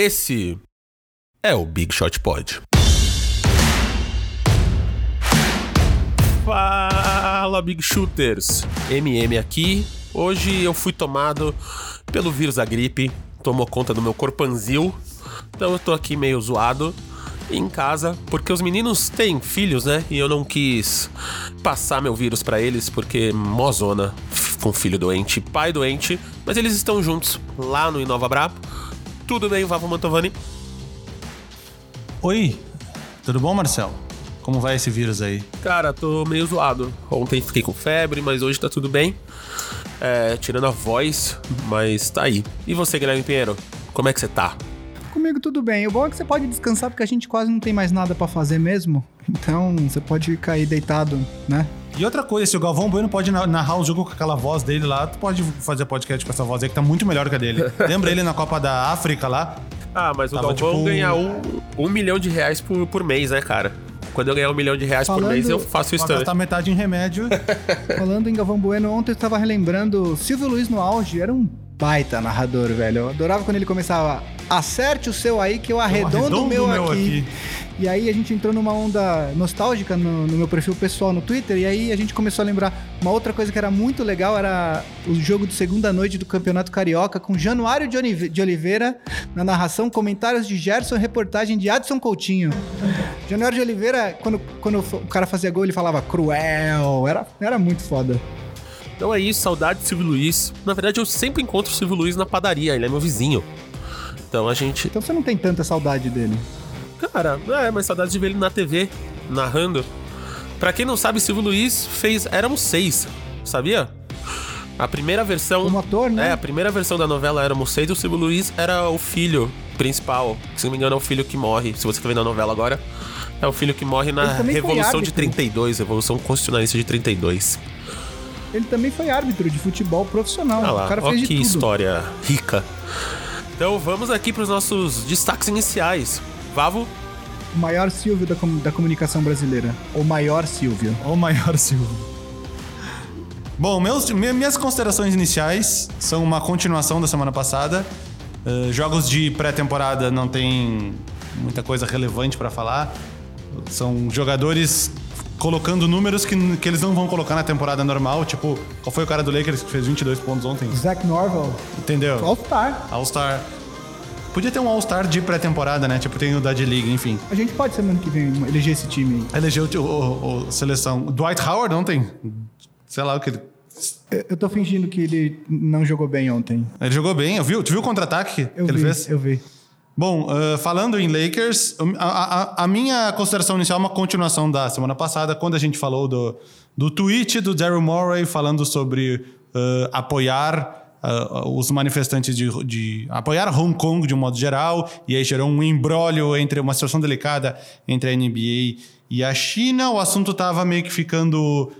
Esse é o Big Shot Pod. Fala, Big Shooters! MM aqui. Hoje eu fui tomado pelo vírus da gripe, tomou conta do meu corpanzil, então eu tô aqui meio zoado em casa, porque os meninos têm filhos, né? E eu não quis passar meu vírus para eles, porque mozona com filho doente, pai doente, mas eles estão juntos lá no Inova Brabo. Tudo bem, Vavo Mantovani? Oi, tudo bom, Marcelo? Como vai esse vírus aí? Cara, tô meio zoado. Ontem fiquei com febre, mas hoje tá tudo bem. É, tirando a voz, mas tá aí. E você, Guilherme Pinheiro? Como é que você tá? Comigo tudo bem. O bom é que você pode descansar porque a gente quase não tem mais nada para fazer mesmo. Então você pode cair deitado, né? E outra coisa, se o Galvão Bueno pode narrar o jogo com aquela voz dele lá, tu pode fazer podcast com essa voz aí que tá muito melhor que a dele. Lembra ele na Copa da África lá? Ah, mas o Tava, Galvão tipo... ganha um, um milhão de reais por, por mês, né, cara? Quando eu ganhar um milhão de reais Falando... por mês, eu faço isso também. gastar metade em remédio. Falando em Galvão Bueno, ontem eu estava relembrando Silvio Luiz no auge, era um baita narrador, velho. Eu adorava quando ele começava, acerte o seu aí que eu arredondo, o meu, meu aqui. aqui. E aí a gente entrou numa onda nostálgica no, no, meu perfil pessoal no Twitter, e aí a gente começou a lembrar uma outra coisa que era muito legal, era o jogo de segunda noite do Campeonato Carioca, com Januário de Oliveira na narração, comentários de Gerson, reportagem de Adson Coutinho. Januário de Oliveira, quando, quando o cara fazia gol, ele falava cruel, era, era muito foda. Então é isso, saudade de Silvio Luiz. Na verdade, eu sempre encontro o Silvio Luiz na padaria, ele é meu vizinho. Então a gente. Então você não tem tanta saudade dele? Cara, é, mas saudade de ver ele na TV, narrando. Pra quem não sabe, Silvio Luiz fez Éramos Seis, sabia? A primeira versão. Como ator, né? É, a primeira versão da novela Éramos Seis, o Silvio Luiz era o filho principal. Se não me engano, é o filho que morre. Se você tá vendo a novela agora, é o filho que morre na Revolução de 32, Revolução Constitucionalista de 32. Ele também foi árbitro de futebol profissional. Ah lá, o cara fez que história rica. Então vamos aqui para os nossos destaques iniciais. Vavo? O maior Silvio da, com da comunicação brasileira. O maior Silvio. O maior Silvio. Bom, meus, minhas considerações iniciais são uma continuação da semana passada. Uh, jogos de pré-temporada não tem muita coisa relevante para falar. São jogadores colocando números que, que eles não vão colocar na temporada normal. Tipo, qual foi o cara do Lakers que fez 22 pontos ontem? Zach Norvell. Entendeu? All-Star. All-Star. Podia ter um All-Star de pré-temporada, né? Tipo, tem o da D-League, enfim. A gente pode semana que vem eleger esse time aí. Eleger o, o, o, seleção. Dwight Howard ontem? Sei lá o que ele. Eu tô fingindo que ele não jogou bem ontem. Ele jogou bem, eu vi. Tu viu o contra-ataque que vi, ele fez? Eu vi. Bom, uh, falando em Lakers, a, a, a, minha consideração inicial é uma continuação da semana passada, quando a gente falou do, do tweet do Daryl Morey falando sobre uh, apoiar uh, os manifestantes de, de, apoiar Hong Kong de um modo geral, e aí gerou um embrólio entre uma situação delicada entre a NBA e a China. O assunto estava meio que ficando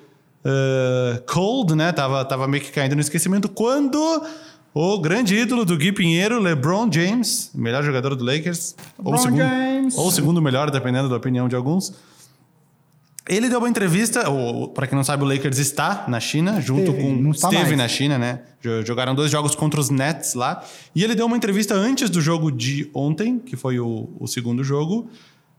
cold, né? Tava, tava meio que caindo no esquecimento quando o grande ídolo do Gui Pinheiro, LeBron James, melhor jogador do Lakers. ou segundo, James. ou segundo melhor, dependendo da opinião de alguns. Ele deu uma entrevista, para quem não sabe, o Lakers está na China, junto esteve, com. Esteve mais. na China, né? Jogaram dois jogos contra os Nets lá. E ele deu uma entrevista antes do jogo de ontem, que foi o, o segundo jogo,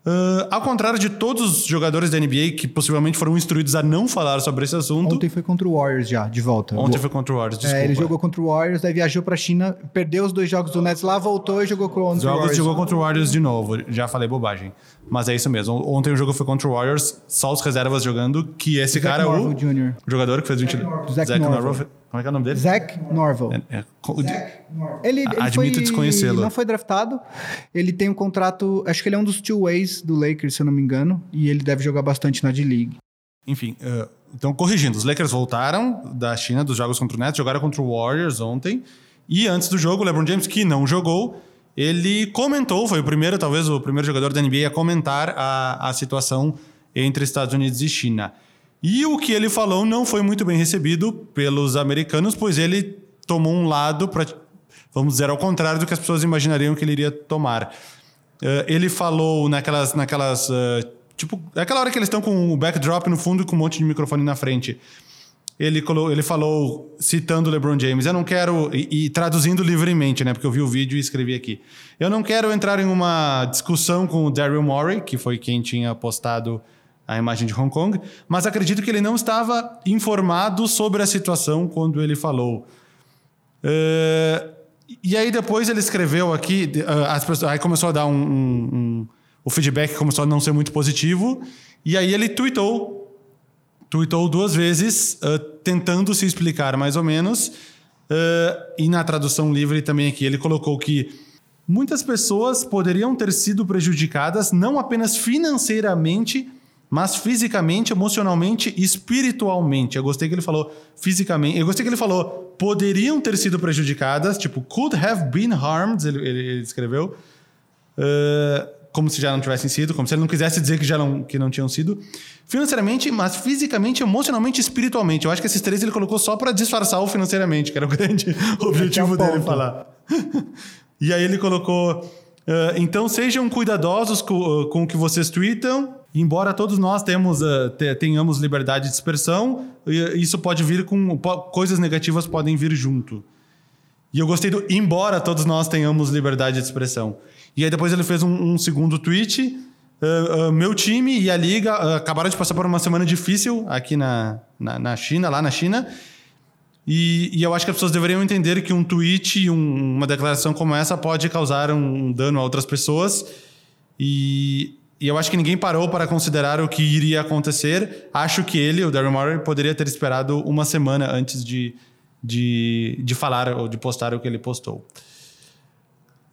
Uh, ao contrário de todos os jogadores da NBA que possivelmente foram instruídos a não falar sobre esse assunto. Ontem foi contra o Warriors já, de volta. Ontem foi contra o Warriors, desculpa. É, ele jogou contra o Warriors, daí viajou pra China, perdeu os dois jogos do Nets lá, voltou e jogou contra o Warriors. Jogos jogou contra o Warriors de novo, já falei bobagem. Mas é isso mesmo. Ontem o jogo foi contra o Warriors, só os reservas jogando, que esse Zach cara é o Jr. jogador que fez 20... Zach, Zach Norville. Como é que é o nome dele? Zach Norville. É, é, Ele, ele Admito desconhecê-lo. Não foi draftado. Ele tem um contrato. Acho que ele é um dos two ways do Lakers, se eu não me engano. E ele deve jogar bastante na D-League. Enfim, uh, então corrigindo, os Lakers voltaram da China dos jogos contra o Nets, jogaram contra o Warriors ontem. E antes do jogo, o LeBron James, que não jogou, ele comentou, foi o primeiro, talvez o primeiro jogador da NBA a comentar a, a situação entre Estados Unidos e China. E o que ele falou não foi muito bem recebido pelos americanos, pois ele tomou um lado para, vamos dizer, ao contrário do que as pessoas imaginariam que ele iria tomar. Uh, ele falou naquelas, naquelas uh, tipo, aquela hora que eles estão com o backdrop no fundo e com um monte de microfone na frente. Ele, ele falou, citando LeBron James, eu não quero, e, e, traduzindo livremente, né, porque eu vi o vídeo e escrevi aqui, eu não quero entrar em uma discussão com o Daryl Morey, que foi quem tinha postado a imagem de Hong Kong, mas acredito que ele não estava informado sobre a situação quando ele falou. Uh, e aí depois ele escreveu aqui, as pessoas, aí começou a dar um, um, um, o feedback começou a não ser muito positivo, e aí ele tweetou tweetou duas vezes, uh, tentando se explicar mais ou menos. Uh, e na tradução livre também aqui, ele colocou que muitas pessoas poderiam ter sido prejudicadas não apenas financeiramente, mas fisicamente, emocionalmente e espiritualmente. Eu gostei que ele falou fisicamente. Eu gostei que ele falou poderiam ter sido prejudicadas, tipo, could have been harmed, ele, ele, ele escreveu. Uh, como se já não tivessem sido, como se ele não quisesse dizer que já não, que não tinham sido. Financeiramente, mas fisicamente, emocionalmente e espiritualmente. Eu acho que esses três ele colocou só para disfarçar o financeiramente, que era o grande objetivo dele falar. e aí ele colocou. Uh, então sejam cuidadosos com, uh, com o que vocês tweetam. Embora todos nós temos, uh, tenhamos liberdade de expressão, isso pode vir com. coisas negativas podem vir junto. E eu gostei do embora todos nós tenhamos liberdade de expressão. E aí depois ele fez um, um segundo tweet. Uh, uh, meu time e a liga uh, acabaram de passar por uma semana difícil aqui na, na, na China, lá na China. E, e, eu acho que as pessoas deveriam entender que um tweet um, uma declaração como essa pode causar um dano a outras pessoas. E, e, eu acho que ninguém parou para considerar o que iria acontecer. Acho que ele, o Daryl Morey, poderia ter esperado uma semana antes de, de, de falar ou de postar o que ele postou.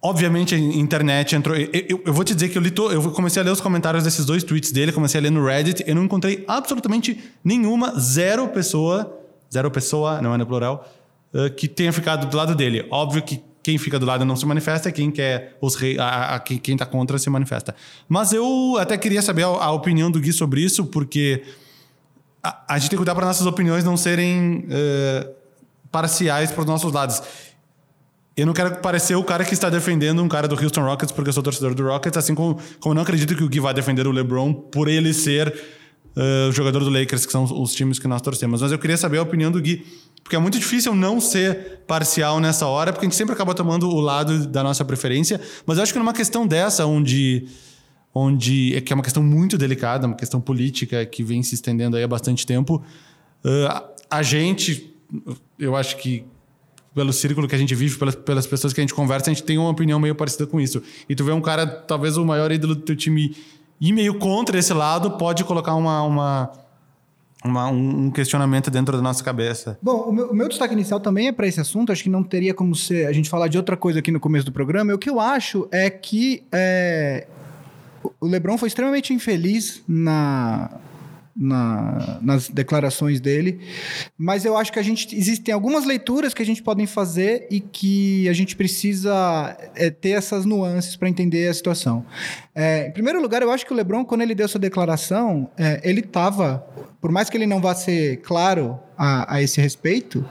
Obviamente a internet entrou. Eu, eu, eu, vou te dizer que eu, li to, eu comecei a ler os comentários desses dois tweets dele, comecei a ler no Reddit, eu não encontrei absolutamente nenhuma, zero pessoa, zero pessoa, não é no plural, uh, que tenha ficado do lado dele. Óbvio que quem fica do lado não se manifesta, quem quer os rei, a, a, quem está contra se manifesta. Mas eu até queria saber a, a opinião do Gui sobre isso, porque a, gente tem que cuidar para nossas opiniões não serem uh, parciais para os nossos lados. Eu não quero parecer o cara que está defendendo um cara do Houston Rockets porque eu sou torcedor do Rockets, assim como, como não acredito que o Gui vai defender o LeBron por ele ser uh, jogador do Lakers, que são os times que nós torcemos. Mas eu queria saber a opinião do Gui, porque é muito difícil não ser parcial nessa hora, porque a gente sempre acaba tomando o lado da nossa preferência. Mas eu acho que numa questão dessa, onde onde é que é uma questão muito delicada, uma questão política que vem se estendendo aí há bastante tempo, uh, a gente, eu acho que pelo círculo que a gente vive, pelas, pelas pessoas que a gente conversa, a gente tem uma opinião meio parecida com isso. E tu vê um cara, talvez o maior ídolo do teu time, ir meio contra esse lado, pode colocar uma, uma, uma um questionamento dentro da nossa cabeça. Bom, o meu, o meu destaque inicial também é para esse assunto. Acho que não teria como ser, a gente falar de outra coisa aqui no começo do programa. E o que eu acho é que é, o LeBron foi extremamente infeliz na na, nas declarações dele. Mas eu acho que a gente existem algumas leituras que a gente podem fazer e que a gente precisa é, ter essas nuances para entender a situação. É, em primeiro lugar, eu acho que o LeBron, quando ele deu sua declaração, é, ele estava, por mais que ele não vá ser claro a, a esse respeito,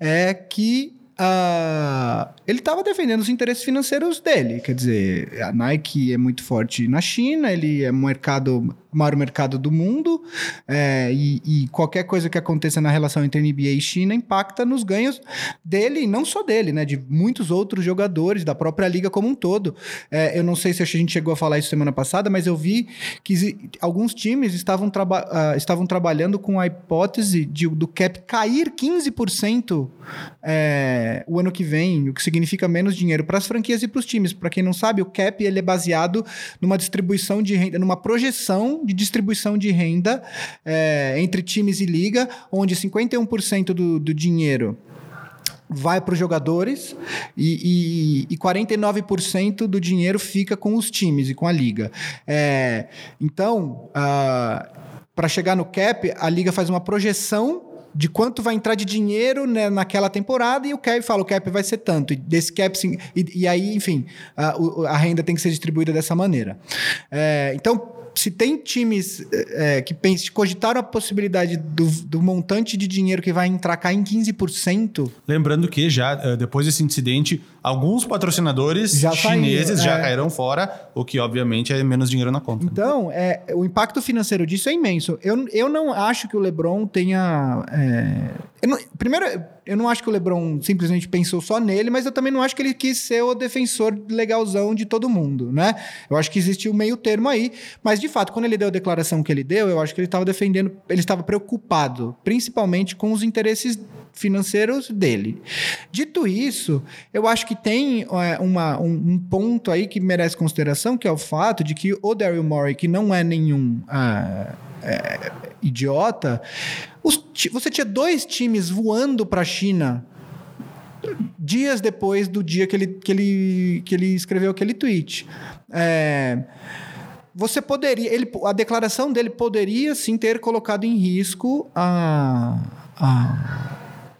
é que Uh, ele estava defendendo os interesses financeiros dele. Quer dizer, a Nike é muito forte na China, ele é um mercado maior mercado do mundo, é, e, e, qualquer coisa que aconteça na relação entre NBA e China impacta nos ganhos dele, e não só dele, né, de muitos outros jogadores, da própria liga como um todo. É, eu não sei se a gente chegou a falar isso semana passada, mas eu vi que alguns times estavam, traba uh, estavam trabalhando com a hipótese de, do cap cair 15% é, o ano que vem, o que significa menos dinheiro para as franquias e para os times. Para quem não sabe, o cap ele é baseado numa distribuição de renda, numa projeção de distribuição de renda é, entre times e liga, onde 51% do, do dinheiro vai para os jogadores e, e, e 49% do dinheiro fica com os times e com a liga. É, então, uh, para chegar no cap, a liga faz uma projeção de quanto vai entrar de dinheiro né, naquela temporada e o cap fala, o cap vai ser tanto. E desse cap, e, e aí, enfim, a, a, renda tem que ser distribuída dessa maneira. É, então, se tem times é, que pensam, cogitaram a possibilidade do, do, montante de dinheiro que vai entrar cá em 15%. Lembrando que já, é, depois desse incidente, alguns patrocinadores já chineses já é. caíram fora, o que obviamente é menos dinheiro na conta. Então, é, o impacto financeiro disso é imenso. Eu, eu não acho que o LeBron tenha. É, eu não, primeiro, eu não acho que o LeBron simplesmente pensou só nele, mas eu também não acho que ele quis ser o defensor legalzão de todo mundo, né? Eu acho que existe um meio termo aí, mas de fato, quando ele deu a declaração que ele deu, eu acho que ele estava defendendo, ele estava preocupado, principalmente com os interesses financeiros dele. Dito isso, eu acho que tem é, uma, um, um, ponto aí que merece consideração, que é o fato de que o Daryl Morey, que não é nenhum ah, é, idiota, os, você tinha dois times voando para a China dias depois do dia que ele, que ele, que ele escreveu aquele tweet. É, você poderia, ele, a declaração dele poderia sim ter colocado em risco a, a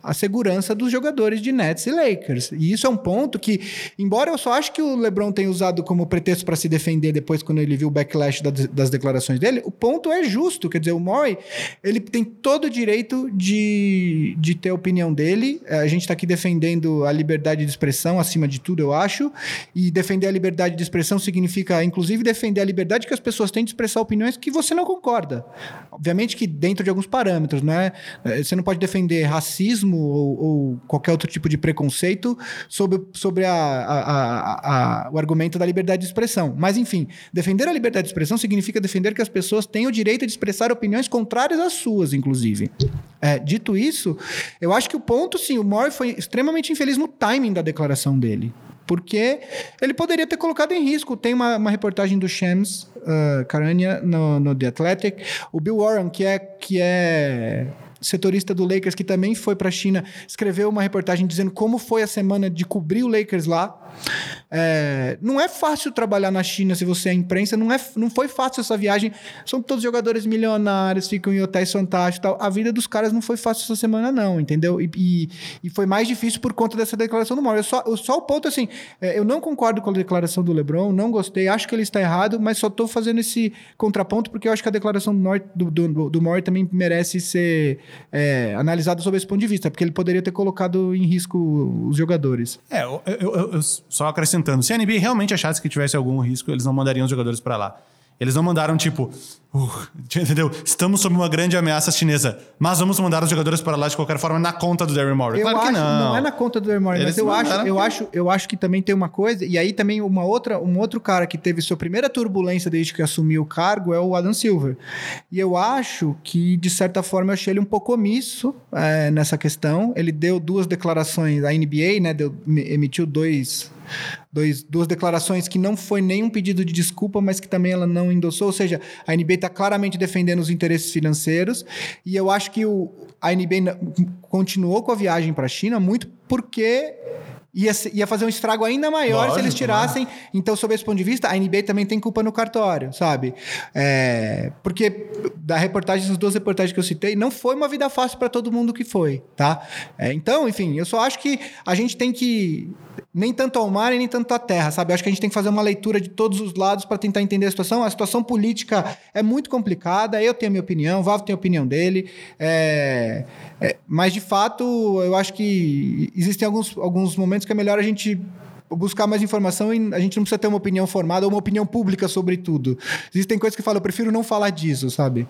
a segurança dos jogadores de Nets e Lakers. E isso é um ponto que, embora eu só acho que o LeBron tenha usado como pretexto para se defender depois quando ele viu o backlash das declarações dele, o ponto é justo. Quer dizer, o Murray, ele tem todo o direito de, de ter a opinião dele. A gente está aqui defendendo a liberdade de expressão acima de tudo, eu acho. E defender a liberdade de expressão significa, inclusive, defender a liberdade que as pessoas têm de expressar opiniões que você não concorda. Obviamente que dentro de alguns parâmetros, né? Você não pode defender racismo ou, ou, qualquer outro tipo de preconceito sobre, sobre a, a, a, o argumento da liberdade de expressão. Mas, enfim, defender a liberdade de expressão significa defender que as pessoas têm o direito de expressar opiniões contrárias às suas, inclusive. É, dito isso, eu acho que o ponto, sim, o Moore foi extremamente infeliz no timing da declaração dele porque ele poderia ter colocado em risco. Tem uma, uma reportagem do Shams uh, Karania no, no The Athletic. O Bill Warren, que é, que é setorista do Lakers, que também foi para a China, escreveu uma reportagem dizendo como foi a semana de cobrir o Lakers lá. É, não é fácil trabalhar na China se você é imprensa, não, é, não foi fácil essa viagem. São todos jogadores milionários, ficam em hotéis fantásticos tal. A vida dos caras não foi fácil essa semana, não, entendeu? E, e, e foi mais difícil por conta dessa declaração do Mauro. Só, só o ponto assim, é, eu não concordo com a declaração do Lebron, não gostei, acho que ele está errado, mas só estou fazendo esse contraponto porque eu acho que a declaração do, Norte, do, do, do também merece ser é, analisada sob esse ponto de vista, porque ele poderia ter colocado em risco os jogadores. É, eu, eu, eu só acrescentando, se a NBA realmente achasse que tivesse algum risco, eles não mandariam os jogadores para lá. Eles não mandaram tipo, uh, entendeu? Estamos sob uma grande ameaça chinesa, mas vamos mandar os jogadores para lá de qualquer forma na conta do Daryl Morey. Claro acho, que não. Não é na conta do Daryl Morey, mas eu acho, eu acho, eu acho que também tem uma coisa e aí também uma outra, um outro cara que teve sua primeira turbulência desde que assumiu o cargo é o Adam Silver. E eu acho que de certa forma eu achei ele um pouco omisso é, nessa questão. Ele deu duas declarações da NBA, né? Deu, emitiu dois dois, duas declarações que não foi nenhum pedido de desculpa, mas que também ela não endossou. Ou seja, a NBA está claramente defendendo os interesses financeiros. E eu acho que o, a NBA continuou com a viagem para a China muito porque ia, ia fazer um estrago ainda maior Lógico, se eles tirassem. Né? Então, sob esse ponto de vista, a NBA também tem culpa no cartório, sabe? É, porque da reportagem, das duas reportagens que eu citei, não foi uma vida fácil para todo mundo que foi, tá? É, então, enfim, eu só acho que a gente tem que nem tanto ao mar e nem tanto à terra, sabe? Eu acho que a gente tem que fazer uma leitura de todos os lados para tentar entender a situação. A situação política é muito complicada, eu tenho a minha opinião, o Vavo tem a opinião dele, é, é, mas de fato eu acho que existem alguns, alguns momentos que é melhor a gente buscar mais informação e a gente não precisa ter uma opinião formada ou uma opinião pública sobre tudo. Existem coisas que falam, eu prefiro não falar disso, sabe?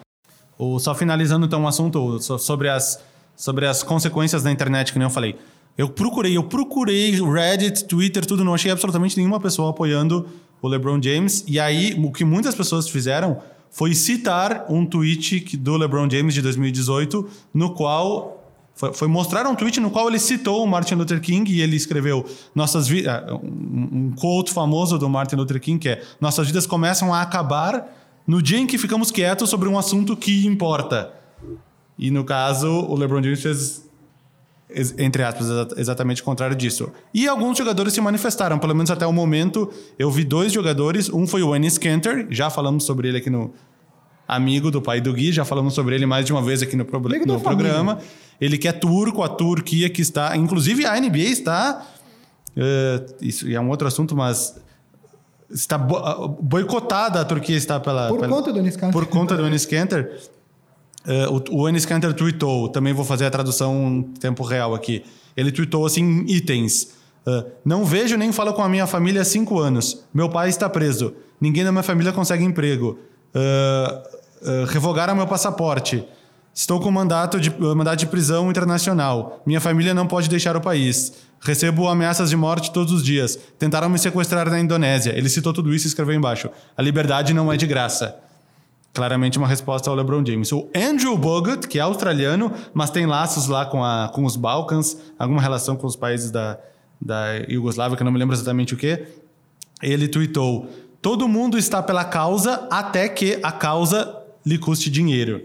Ou só finalizando então um assunto sobre as, sobre as consequências da internet, que nem eu falei. Eu procurei, eu procurei Reddit, Twitter, tudo, não achei absolutamente nenhuma pessoa apoiando o LeBron James. E aí, o que muitas pessoas fizeram foi citar um tweet do LeBron James de 2018, no qual foi, mostrar um tweet no qual ele citou o Martin Luther King e ele escreveu nossas ah, um, um quote famoso do Martin Luther King que é nossas vidas começam a acabar no dia em que ficamos quietos sobre um assunto que importa. E no caso, o LeBron James fez entre aspas, exatamente o contrário disso. E alguns jogadores se manifestaram, pelo menos até o momento. Eu vi dois jogadores, um foi o Ennis Cantor, já falamos sobre ele aqui no amigo do pai do Gui, já falamos sobre ele mais de uma vez aqui no, pro, no programa. Ele que é turco, a Turquia que está, inclusive a NBA está, uh, isso é um outro assunto, mas está boicotada a Turquia está pela por pela, conta do Ennis Cantor. Por conta do Ennis Cantor. Uh, o, o Cantor tweetou, também vou fazer a tradução em tempo real aqui. Ele tweetou assim itens. Uh, não vejo nem falo com a minha família há cinco anos. Meu pai está preso. Ninguém da minha família consegue emprego. Uh, uh, revogaram meu passaporte. Estou com mandato de, mandato de prisão internacional. Minha família não pode deixar o país. Recebo ameaças de morte todos os dias. Tentaram me sequestrar na Indonésia. Ele citou tudo isso e escreveu embaixo. A liberdade não é de graça. Claramente uma resposta ao LeBron James. O Andrew Bogut, que é australiano, mas tem laços lá com, a, com os Balcãs, alguma relação com os países da, da Iugoslávia, que eu não me lembro exatamente o que. Ele tweetou: Todo mundo está pela causa até que a causa lhe custe dinheiro.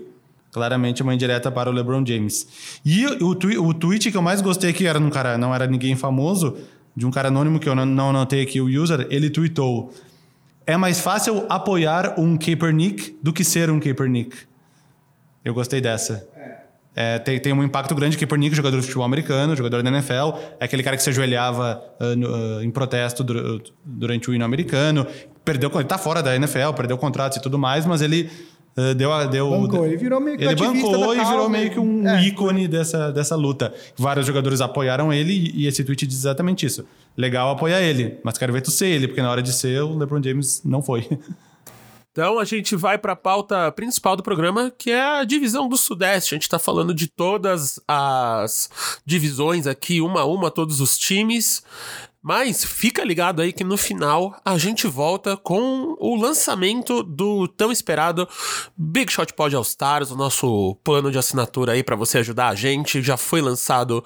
Claramente uma indireta para o LeBron James. E o, twi o tweet que eu mais gostei aqui era um cara, não era ninguém famoso, de um cara anônimo que eu não, não anotei aqui o user, ele tweetou: É mais fácil apoiar um Kaepernick do que ser um Kaepernick. Eu gostei dessa. É, tem, tem um impacto grande. Kaepernick, jogador de futebol americano, jogador da NFL, é aquele cara que se ajoelhava uh, no, uh, em protesto durante o hino americano. Perdeu, ele tá fora da NFL, perdeu contratos e tudo mais, mas ele deu, deu, bancou, ele virou meio que Ele bancou e virou meio que um é. ícone dessa, dessa luta. Vários jogadores apoiaram ele e esse tweet diz exatamente isso. Legal apoiar ele, mas quero ver tu ser ele, porque na hora de ser, o LeBron James não foi. Então a gente vai para a pauta principal do programa, que é a divisão do Sudeste. A gente está falando de todas as divisões aqui, uma a uma, todos os times. Mas fica ligado aí que no final a gente volta com o lançamento do tão esperado Big Shot Pod All Stars, o nosso plano de assinatura aí para você ajudar a gente. Já foi lançado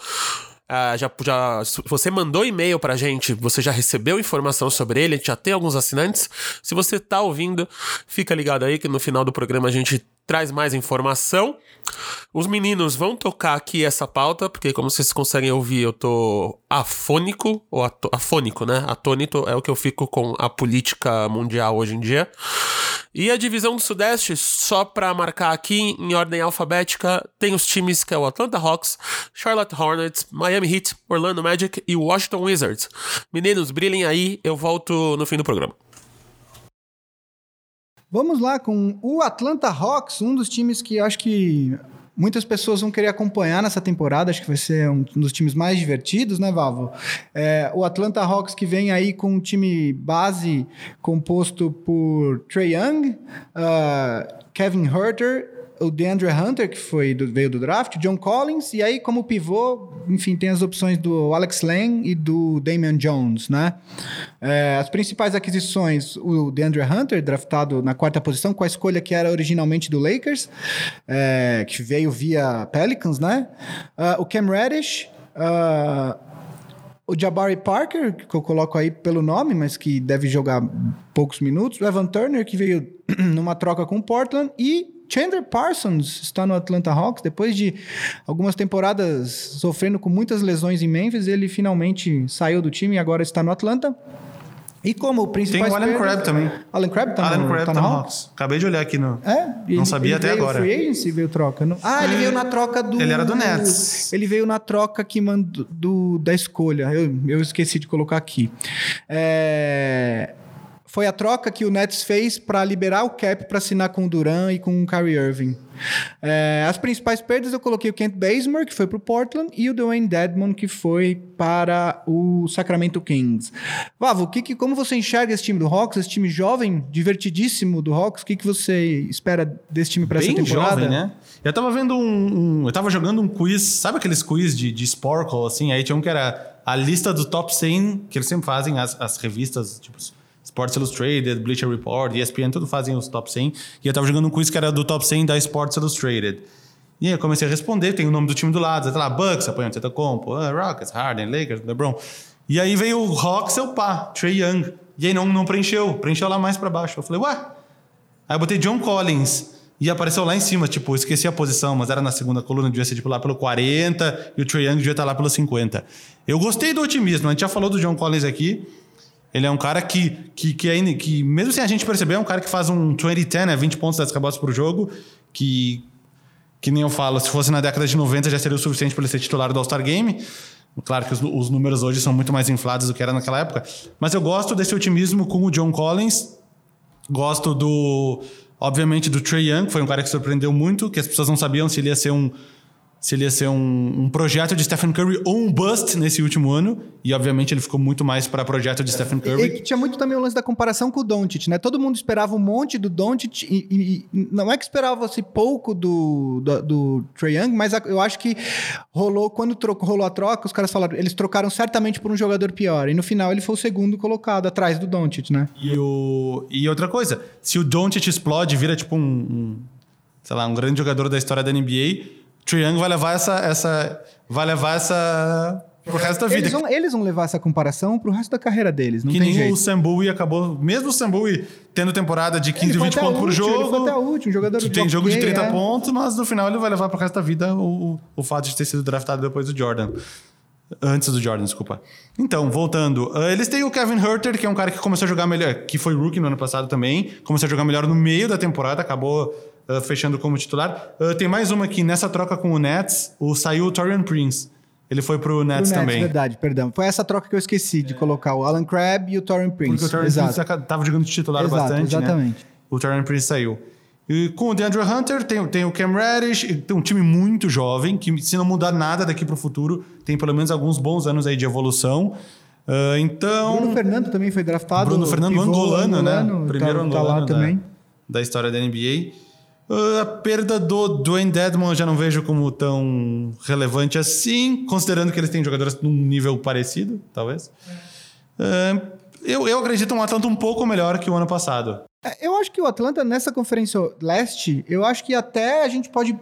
Uh, já, já, você mandou e-mail pra gente, você já recebeu informação sobre ele, já tem alguns assinantes. Se você tá ouvindo, fica ligado aí que no final do programa a gente traz mais informação. Os meninos vão tocar aqui essa pauta, porque como vocês conseguem ouvir, eu tô afônico, ou afônico, né? Atônito é o que eu fico com a política mundial hoje em dia. E a divisão do Sudeste, só para marcar aqui em ordem alfabética, tem os times que é o Atlanta Hawks, Charlotte Hornets, Miami Heat, Orlando Magic e Washington Wizards. Meninos, brilhem aí, eu volto no fim do programa. Vamos lá com o Atlanta Hawks, um dos times que acho que muitas pessoas vão querer acompanhar nessa temporada. Acho que vai ser um dos times mais divertidos, né, Vavo? É, o Atlanta Hawks que vem aí com um time base composto por Trey Young, uh, Kevin Herter o DeAndre Hunter, que foi do, veio do draft, John Collins, e aí como pivô, enfim, tem as opções do Alex Len e do Damian Jones, né? É, as principais aquisições, o DeAndre Hunter, draftado na quarta posição, com a escolha que era originalmente do Lakers, é, que veio via Pelicans, né? Uh, o Cam Reddish, uh, o Jabari Parker, que eu coloco aí pelo nome, mas que deve jogar poucos minutos. O Evan Turner, que veio numa troca com o Portland. E Chandler Parsons está no Atlanta Hawks. Depois de algumas temporadas sofrendo com muitas lesões em Memphis, ele finalmente saiu do time e agora está no Atlanta. E como o principal. Tem o Alan Crabb também. Alan Crabb tá Alan no, Crabb tá no Hawks. Acabei de olhar aqui no. É? Não sabia até veio agora. Free agency veio troca. No... Ah, ele veio na troca do. Ele era do Nets. Ele veio na troca que mandou do, da escolha. Eu, eu esqueci de colocar aqui. É foi a troca que o Nets fez para liberar o cap para assinar com o Duran e com o Kyrie Irving. É, as principais perdas eu coloquei o Kent Bazemore, que foi para o Portland, e o Dwayne Dedmon, que foi para o Sacramento Kings. Vavo, que, que, como você enxerga esse time do Hawks, esse time jovem, divertidíssimo do Hawks? O que, que você espera desse time para essa temporada? jovem, né? Eu tava vendo um, um, Eu tava jogando um quiz, sabe aqueles quiz de, de Sporkle, assim? Aí tinha um que era a lista do top 100, que eles sempre fazem, as, as revistas, tipo Sports Illustrated, Bleacher Report, ESPN, tudo fazem os top 100. E eu tava jogando um quiz que era do top 100 da Sports Illustrated. E aí eu comecei a responder, tem o nome do time do lado, tá lá, Bucks, apoiando Compo, uh, Rockets, Harden, Lakers, LeBron. E aí veio o Hawks, seu pá, Trey Young. E aí não, não preencheu, preencheu lá mais para baixo. Eu falei, ué? Aí eu botei John Collins. E apareceu lá em cima, tipo, esqueci a posição, mas era na segunda coluna, devia ser tipo lá pelo 40, e o Trey Young devia estar lá pelo 50. Eu gostei do otimismo, a gente já falou do John Collins aqui. Ele é um cara que, que, que, é, que, mesmo sem a gente perceber, é um cara que faz um 20-10, né? 20 pontos das rebotes por jogo, que, que nem eu falo, se fosse na década de 90 já seria o suficiente para ele ser titular do All-Star Game. Claro que os, os, números hoje são muito mais inflados do que era naquela época. Mas eu gosto desse otimismo com o John Collins. Gosto do. Obviamente, do Trey Young, que foi um cara que surpreendeu muito, que as pessoas não sabiam se ele ia ser um, se ele ia ser um, um, projeto de Stephen Curry ou um bust nesse último ano. E, obviamente, ele ficou muito mais para projeto de Stephen Curry. E, e, tinha muito também o lance da comparação com o Doncic, né? Todo mundo esperava um monte do Doncic e, e não é que esperava-se pouco do, do, do Trae Young, mas eu acho que rolou, quando trocou, rolou a troca, os caras falaram, eles trocaram certamente por um jogador pior. E no final ele foi o segundo colocado, atrás do Doncic, né? E, o, e outra coisa, se o Doncic explode vira tipo um, um sei lá, um grande jogador da história da NBA Triangle vai levar essa, essa. Vai levar essa. Pro resto da vida. Eles vão, eles vão levar essa comparação pro resto da carreira deles. Não que nem jeito. o Sambui acabou. Mesmo o Sambui tendo temporada de 15, 20 pontos por jogo. Ele até o último, jogador de Tem jogo de 30 é. pontos, mas no final ele vai levar pro resto da vida o, o fato de ter sido draftado depois do Jordan. Antes do Jordan, desculpa. Então, voltando. Uh, eles têm o Kevin Herter, que é um cara que começou a jogar melhor, que foi rookie no ano passado também. Começou a jogar melhor no meio da temporada, acabou uh, fechando como titular. Uh, tem mais uma aqui, nessa troca com o Nets, o, saiu o Torian Prince. Ele foi pro Nets, pro Nets também. verdade, perdão. Foi essa troca que eu esqueci de colocar o Alan Crabb e o Torian Prince. Porque o Torian Exato. Prince tava jogando de titular Exato, bastante, né? Exatamente. Né? O Torian Prince saiu. E com o DeAndre Hunter, tem, tem o Cam Reddish, tem um time muito jovem, que se não mudar nada daqui pro futuro, tem pelo menos alguns bons anos aí de evolução. Uh, então... Bruno Fernando também foi draftado. Bruno Fernando, angolano, angolano, né? Tá- Primeiro tá, angolano tá da, também. da história da NBA. Uh, a perda do Dwayne Dedmon eu já não vejo como tão relevante assim, considerando que eles têm jogadores num nível parecido, talvez. Uh, eu, eu acredito um Atlanta um pouco melhor que o ano passado. É, eu acho que o Atlanta, nessa conferência leste, eu acho que até a gente pode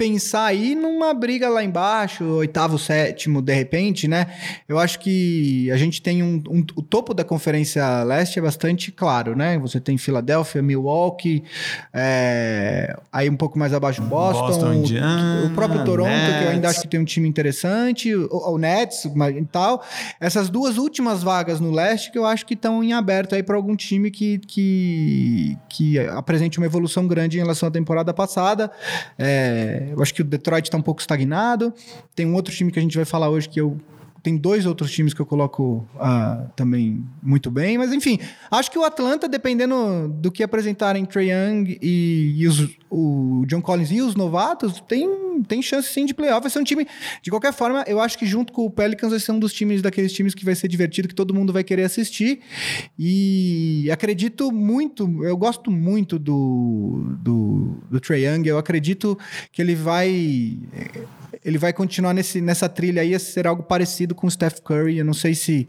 pensar aí numa briga lá embaixo, oitavo, sétimo, de repente, né? Eu acho que a gente tem um, um, o topo da Conferência Leste é bastante claro, né? Você tem Filadélfia, Milwaukee, é, aí um pouco mais abaixo Boston, Boston Indiana, o, o, próprio Toronto, Nets. que eu ainda acho que tem um time interessante, o, o Nets e tal. Essas duas últimas vagas no leste que eu acho que estão em aberto aí para algum time que, que, que apresente uma evolução grande em relação à temporada passada. É, eu acho que o Detroit está um pouco estagnado. Tem um outro time que a gente vai falar hoje que eu tem dois outros times que eu coloco uh, também muito bem, mas enfim, acho que o Atlanta, dependendo do que apresentarem Trey Young e, e os, o John Collins e os novatos, tem, tem chance sim de playoff. Vai ser um time, de qualquer forma, eu acho que junto com o Pelicans vai ser um dos times daqueles times que vai ser divertido, que todo mundo vai querer assistir. E acredito muito, eu gosto muito do, do, do Trey Young, eu acredito que ele vai ele vai continuar nesse, nessa trilha aí a ser algo parecido com o Steph Curry. Eu não sei se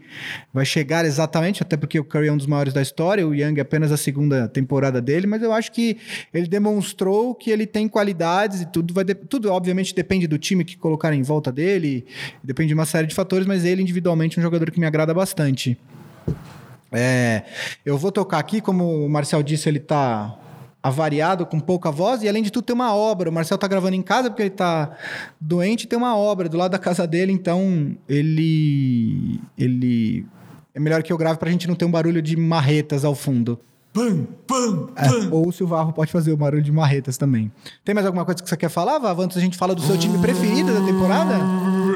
vai chegar exatamente, até porque o Curry é um dos maiores da história, o Young é apenas a segunda temporada dele, mas eu acho que ele demonstrou que ele tem qualidades e tudo vai tudo obviamente depende do time que colocarem em volta dele, depende de uma série de fatores, mas ele individualmente é um jogador que me agrada bastante. É, eu vou tocar aqui, como o Marcel disse, ele está avariado, com pouca voz, e além de tudo tem uma obra. O Marcel tá gravando em casa porque ele tá doente, tem uma obra do lado da casa dele, então ele ele é melhor que eu grave pra gente não ter um barulho de marretas ao fundo. Pam, pam, é, pam. ou o Silvarro pode fazer o barulho de marretas também. Tem mais alguma coisa que você quer falar, Vav? Antes a gente fala do seu time preferido da temporada?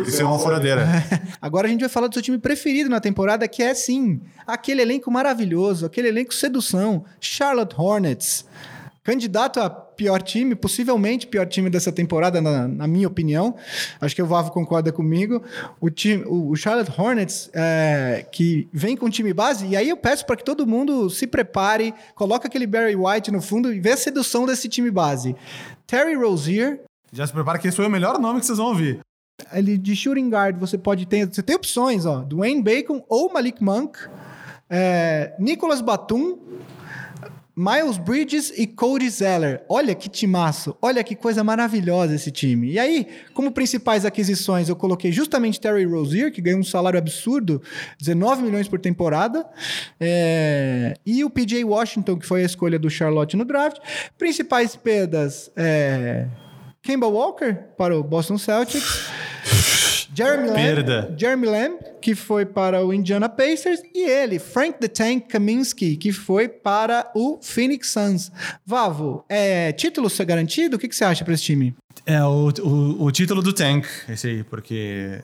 Isso é uma furadeira. Agora a gente vai falar do seu time preferido na temporada, que é sim, aquele elenco maravilhoso, aquele elenco sedução, Charlotte Hornets candidato a pior time, possivelmente pior time dessa temporada, na, na minha opinião. Acho que o Vavo concorda comigo. O, time, o, o Charlotte Hornets, é, que vem com time base, e aí eu peço para que todo mundo se prepare, coloque aquele Barry White no fundo e vê a sedução desse time base. Terry Rozier. Já se prepara que esse foi o melhor nome que vocês vão ouvir. Ele, de shooting guard, você pode ter. Você tem opções, ó. Dwayne Bacon ou Malik Monk. É, Nicolas Batum Miles Bridges e Cody Zeller. Olha que timaço, olha que coisa maravilhosa esse time. E aí, como principais aquisições, eu coloquei justamente Terry Rozier, que ganhou um salário absurdo, 19 milhões por temporada, é... e o PJ Washington, que foi a escolha do Charlotte no draft. Principais perdas, é... Kemba Walker para o Boston Celtics. Jeremy Lamb, Jeremy Lamb, que foi para o Indiana Pacers, e ele, Frank the Tank Kaminsky, que foi para o Phoenix Suns. Vavo, é título ser garantido? O que, que você acha para esse time? É o, o, o, título do Tank, esse aí, porque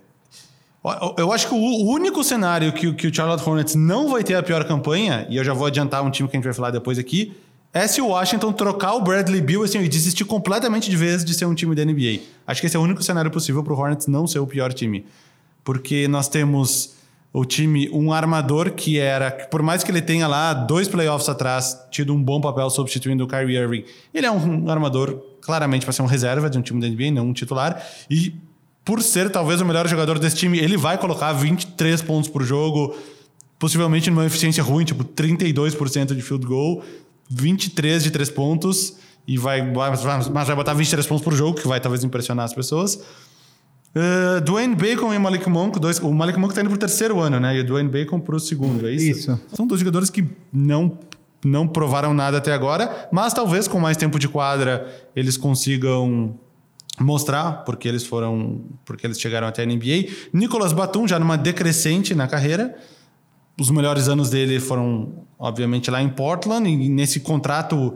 eu acho que o único cenário que, que o Charlotte Hornets não vai ter a pior campanha, e eu já vou adiantar um time que a gente vai falar depois aqui, é se o Washington trocar o Bradley Bill assim, e desistir completamente de vez de ser um time da NBA. Acho que esse é o único cenário possível para o Hornets não ser o pior time. Porque nós temos o time, um armador que era, por mais que ele tenha lá dois playoffs atrás, tido um bom papel substituindo o Kyrie Irving, ele é um, armador claramente para ser um reserva de um time da NBA, não um titular. E por ser talvez o melhor jogador desse time, ele vai colocar 23 pontos por jogo, possivelmente numa eficiência ruim, tipo 32% de field goal, 23 de 3 pontos, e vai, mas vai botar 23 pontos por jogo, que vai talvez impressionar as pessoas. Uh, Dwayne Bacon e Malik Monk, dois, o Malik Monk está indo para o terceiro ano, né? E o Dwayne Bacon para o segundo, é isso? Isso. São dois jogadores que não, não provaram nada até agora, mas talvez com mais tempo de quadra eles consigam mostrar porque eles foram, porque eles chegaram até a NBA. Nicolas Batum já numa decrescente na carreira. Os melhores anos dele foram, obviamente, lá em Portland e nesse contrato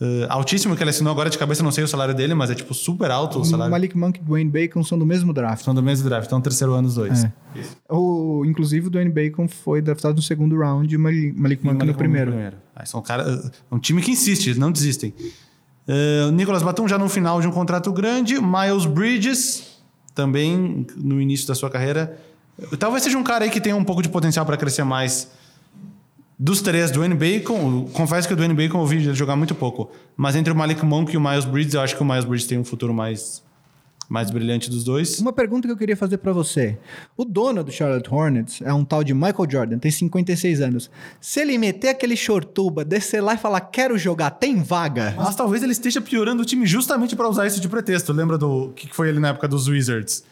Uh, altíssimo que ele assinou agora de cabeça, não sei o salário dele, mas é tipo super alto o salário. Malik Monk e Dwayne Bacon são do mesmo draft. São do mesmo draft, então terceiro ano os dois. É. O, inclusive o Dwayne Bacon foi draftado no segundo round e o Malik, Malik Monk no primeiro. No primeiro. Ah, são cara, é um time que insiste, não desistem. Uh, Nicolas Batum já no final de um contrato grande, Miles Bridges também no início da sua carreira. Talvez seja um cara aí que tenha um pouco de potencial para crescer mais dos três, Dwayne Bacon, confesso que o Dwayne Bacon eu vi jogar muito pouco. Mas entre o Malik Monk e o Miles Bridges, eu acho que o Miles Bridges tem um futuro mais, mais brilhante dos dois. Uma pergunta que eu queria fazer para você. O dono do Charlotte Hornets é um tal de Michael Jordan, tem 56 anos. Se ele meter aquele shortuba, descer lá e falar quero jogar, tem vaga? Mas talvez ele esteja piorando o time justamente para usar isso de pretexto. Lembra do que foi ele na época dos Wizards?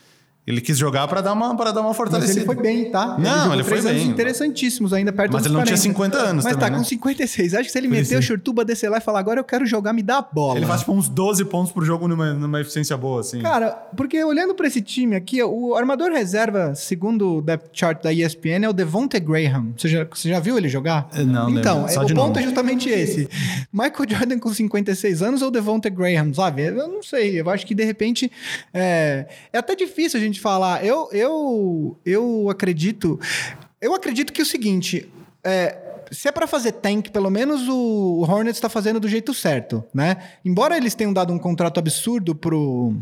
Ele quis jogar para dar uma para dar uma fortalecida. Mas ele foi bem, tá? Não, ele, ele foi bem. interessantíssimos ainda perto Mas ele não 40. tinha 50 anos Mas também, tá né? com 56. Acho que se ele meter o Shurtuba descer lá e falar agora eu quero jogar, me dá a bola. Ele faz tipo uns 12 pontos por jogo numa, numa eficiência boa, assim. Cara, porque olhando para esse time aqui, o armador reserva, segundo o depth chart da ESPN, é o Devonte Graham. Você já, você já viu ele jogar? Não, Então. Só o ponto é justamente esse. Michael Jordan com 56 anos ou Devonte Graham, sabe? Eu não sei. Eu acho que de repente é, é até difícil a gente falar. Eu, eu, eu acredito. Eu acredito que o seguinte. É, se é para fazer tank, pelo menos o Hornets está fazendo do jeito certo, né? Embora eles tenham dado um contrato absurdo pro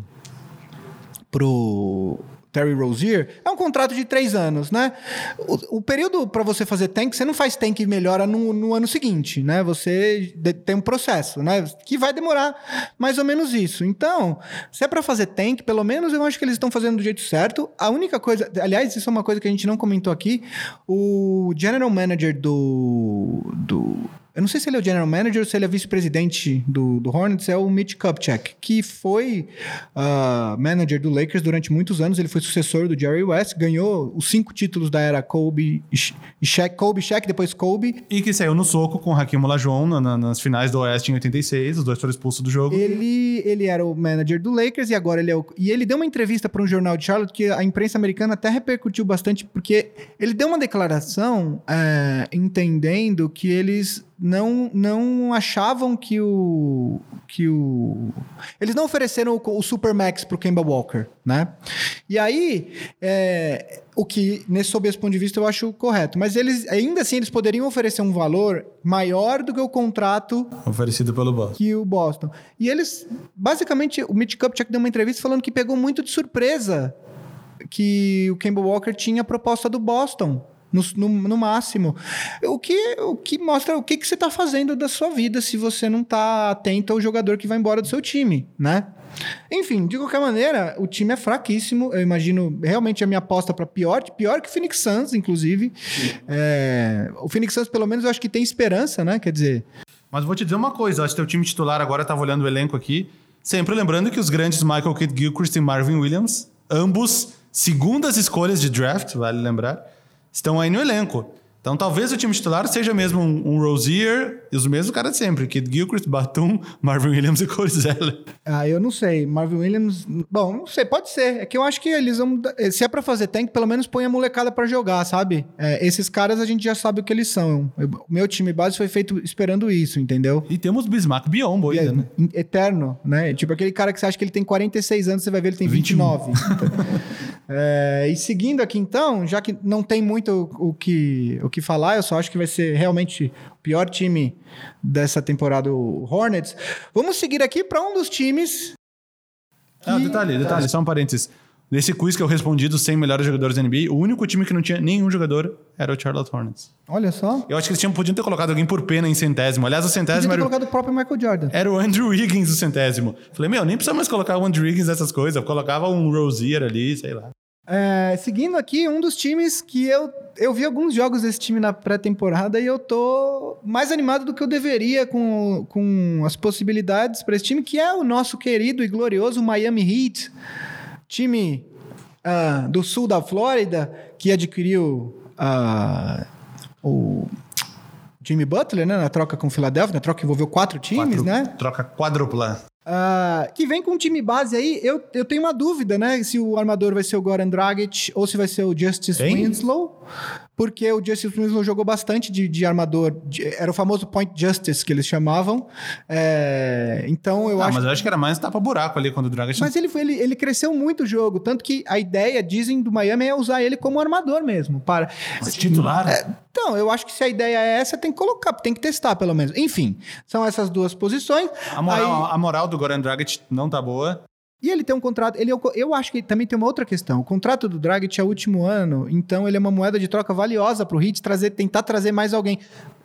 pro Terry Rozier, é um contrato de três anos, né? O, o período para você fazer tank, você não faz tank e melhora no, no ano seguinte, né? Você de, tem um processo, né? Que vai demorar mais ou menos isso. Então, se é para fazer tank, pelo menos eu acho que eles estão fazendo do jeito certo. A única coisa, aliás, isso é uma coisa que a gente não comentou aqui. O general manager do, do eu não sei se ele é o general manager ou se ele é vice-presidente do, do Hornets, é o Mitch Kupchak, que foi uh, manager do Lakers durante muitos anos. Ele foi sucessor do Jerry West, ganhou os cinco títulos da era Kobe e Shaq, Kobe, Shaq, depois Kobe. E que saiu no soco com o Hakim Olajuwon na, na, nas finais do Oeste em 86, os dois foram expulsos do jogo. Ele, ele era o manager do Lakers e agora ele é o... E ele deu uma entrevista para um jornal de Charlotte que a imprensa americana até repercutiu bastante, porque ele deu uma declaração é, entendendo que eles não, não achavam que o. que o. Eles não ofereceram o, o Supermax pro Kemba Walker, né? E aí, é, o que, nesse, sob esse ponto de vista, eu acho correto. Mas eles, ainda assim, eles poderiam oferecer um valor maior do que o contrato oferecido pelo Boston. Que o Boston. E eles, basicamente, o Mitch Kupchak deu uma entrevista falando que pegou muito de surpresa que o Kemba Walker tinha a proposta do Boston. No, no, no, máximo. O que, o que mostra o que, que você está fazendo da sua vida se você não está atento ao jogador que vai embora do seu time, né? Enfim, de qualquer maneira, o time é fraquíssimo. Eu imagino realmente a minha aposta para pior, pior que o Phoenix Suns, inclusive. É, o Phoenix Suns, pelo menos, eu acho que tem esperança, né? Quer dizer. Mas vou te dizer uma coisa: acho que teu time titular agora estava olhando o elenco aqui. Sempre lembrando que os grandes Michael Kidd Gilchrist e Marvin Williams, ambos segundas escolhas de draft, vale lembrar estão aí no elenco. Então talvez o time titular seja mesmo um, um Rozier e os mesmos caras de sempre. Kid Gilchrist, Batum, Marvin Williams e Corey Zeller. Ah, eu não sei. Marvin Williams... Bom, não sei. Pode ser. É que eu acho que eles vão... Se é pra fazer tank, pelo menos põe a molecada pra jogar, sabe? É, esses caras a gente já sabe o que eles são. O meu time base foi feito esperando isso, entendeu? E temos Bismarck Biombo ainda, é, né? Eterno, né? Tipo aquele cara que você acha que ele tem 46 anos, você vai ver ele tem 29. É, e seguindo aqui então, já que não tem muito o que, o que falar, eu só acho que vai ser realmente o pior time dessa temporada, o Hornets. Vamos seguir aqui para um dos times. Que... Ah, detalhe, detalhe, só um parênteses. Nesse quiz que eu respondi dos 100 melhores jogadores da NBA, o único time que não tinha nenhum jogador era o Charlotte Hornets. Olha só. Eu acho que eles tinham, podiam ter colocado alguém por pena em centésimo. Aliás, o centésimo Podia era. ter colocado o próprio Michael Jordan. Era o Andrew Wiggins o centésimo. Falei, meu, nem precisa mais colocar o Andrew Wiggins nessas coisas. Eu colocava um Rozier ali, sei lá. É, seguindo aqui, um dos times que eu, eu vi alguns jogos desse time na pré-temporada e eu tô mais animado do que eu deveria com, com as possibilidades para esse time, que é o nosso querido e glorioso Miami Heat time uh, do sul da Flórida que adquiriu uh, o Jimmy Butler, né, na troca com o Philadelphia, na troca que envolveu quatro times, Quatro- né? Troca quádrupla. Ah, que vem com um time base aí, eu, eu tenho uma dúvida, né? Se o armador vai ser o Goran Dragic ou se vai ser o Justice Hein? Winslow. Porque o Justice Winslow jogou bastante de, de armador. de- era o famoso Point Justice que eles chamavam. É, então eu ah, acho. mas eu acho que era mais tapa-buraco ali quando o Dragic... Mas ele, ele, ele cresceu muito o jogo. Tanto que a ideia, dizem, do Miami é usar ele como armador mesmo. Para... Mas titular? Então, eu acho que se a ideia é essa, tem que colocar, tem que testar pelo menos. Enfim, são essas duas posições. A moral, Aí- a moral do Goran Dragic não tá boa. E ele tem um contrato. Ele é o eu acho que também tem uma outra questão. O contrato do Dragic é o último ano, então ele é uma moeda de troca valiosa pro Heat trazer, tentar trazer mais alguém.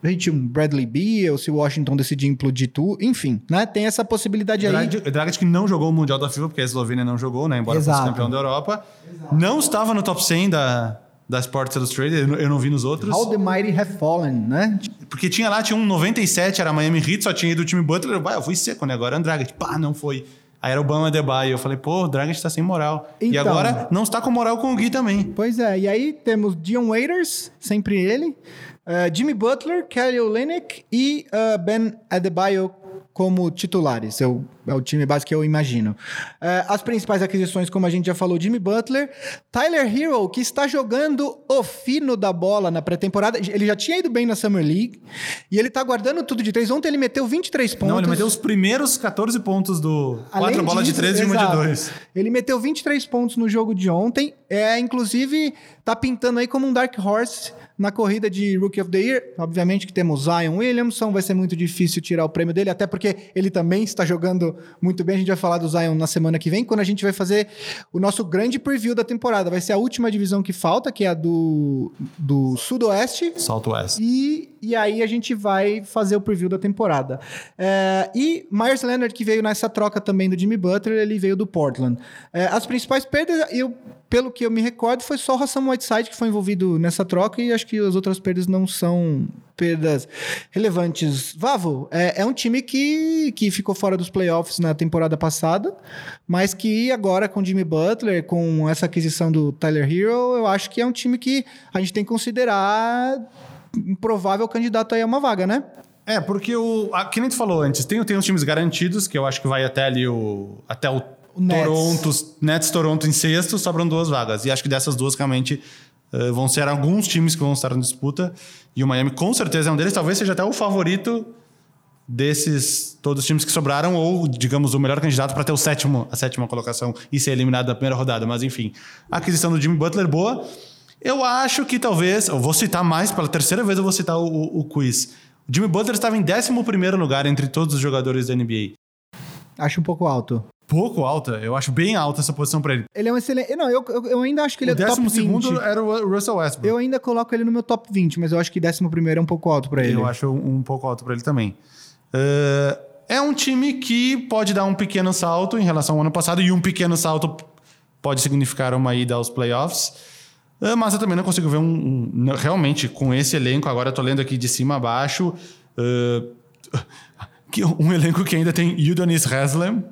Gente, um Bradley Beal, se o Washington decidir implodir tudo, enfim, né? Tem essa possibilidade aí. Dragic, que não jogou o Mundial da FIFA, porque a Eslovênia não jogou, né? Embora Exato. fosse campeão da Europa. Não estava no top 100 da, da Sports Illustrated, eu não- eu vi nos outros. How the mighty have fallen, né? Porque tinha lá, tinha um 97, era Miami Heat, só tinha ido o time Butler. Vai, eu fui seco, né? Agora é Dragic. Pá, não foi. Aí era o Bama Adebayo. Eu falei, pô, o Dragic tá sem moral. e Então. agora não está com moral com o Gui também. Pois é, e aí temos Dion Waiters, sempre ele, eh, Jimmy Butler, Kelly Olynyk e eh, Ben Adebayo como titulares. Eu, é o time básico que eu imagino. Eh, as principais aquisições, como a gente já falou, Jimmy Butler, Tyler Hero, que está jogando o fino da bola na pré-temporada. Ele já tinha ido bem na Summer League e ele tá guardando tudo de três. Ontem ele meteu 23 pontos. Não, ele meteu os primeiros 14 pontos do. Além quatro bolas de 13 e uma de. 2. Ele meteu 23 pontos no jogo de ontem. É, inclusive, tá pintando aí como um Dark Horse na corrida de Rookie of the Year. Obviamente que temos Zion Williamson, vai ser muito difícil tirar o prêmio dele, até porque ele também está jogando muito bem. A gente vai falar do Zion na semana que vem, quando a gente vai fazer o nosso grande preview da temporada. Vai ser a última divisão que falta, que é a do, do Sudoeste. Southwest. E, e aí a gente vai fazer o preview da temporada. É, e Myers Leonard, que veio nessa troca também do Jimmy Butler, ele veio do Portland. É, as principais perdas, eu, pelo que eu me recordo, foi só o Hassan Whiteside que foi envolvido nessa troca e acho que as outras perdas não são perdas relevantes. Vavo, é, é um time que, que ficou fora dos playoffs na temporada passada, mas que agora com Jimmy Butler, com essa aquisição do Tyler Hero, eu acho que é um time que a gente tem que considerar um provável candidato aí a uma vaga, né? É, porque o. A, que nem tu falou antes, tem, tem os times garantidos, que eu acho que vai até ali o. Até o, Nets. Toronto, Nets Toronto em sexto, sobram duas vagas. E acho que dessas duas, realmente, eh, vão ser alguns times que vão estar na disputa. E o Miami, com certeza, é um deles. Talvez seja até o favorito desses todos os times que sobraram, ou, digamos, o melhor candidato para ter o sétimo, a sétima colocação e ser eliminado da primeira rodada. Mas, enfim, a aquisição do Jimmy Butler, boa. Eu acho que talvez, eu vou citar mais, pela terceira vez eu vou citar o, o, o quiz. O Jimmy Butler estava em 11 lugar entre todos os jogadores da NBA. Acho um pouco alto. Pouco alta, eu acho bem alta essa posição para ele. Ele é um excelente. Não, eu, eu, eu ainda acho que ele o é top décimo 20. segundo era o Russell Westbrook. Eu ainda coloco ele no meu top 20, mas eu acho que décimo primeiro é um pouco alto pra ele. Eu acho um, um pouco alto para ele também. Eh, é um time que pode dar um pequeno salto em relação ao ano passado e um pequeno salto pode significar uma ida aos playoffs. Eh, mas eu também não consigo ver um, um- realmente com esse elenco agora eu tô lendo aqui de cima a baixo que um elenco que ainda tem Udonis Haslem.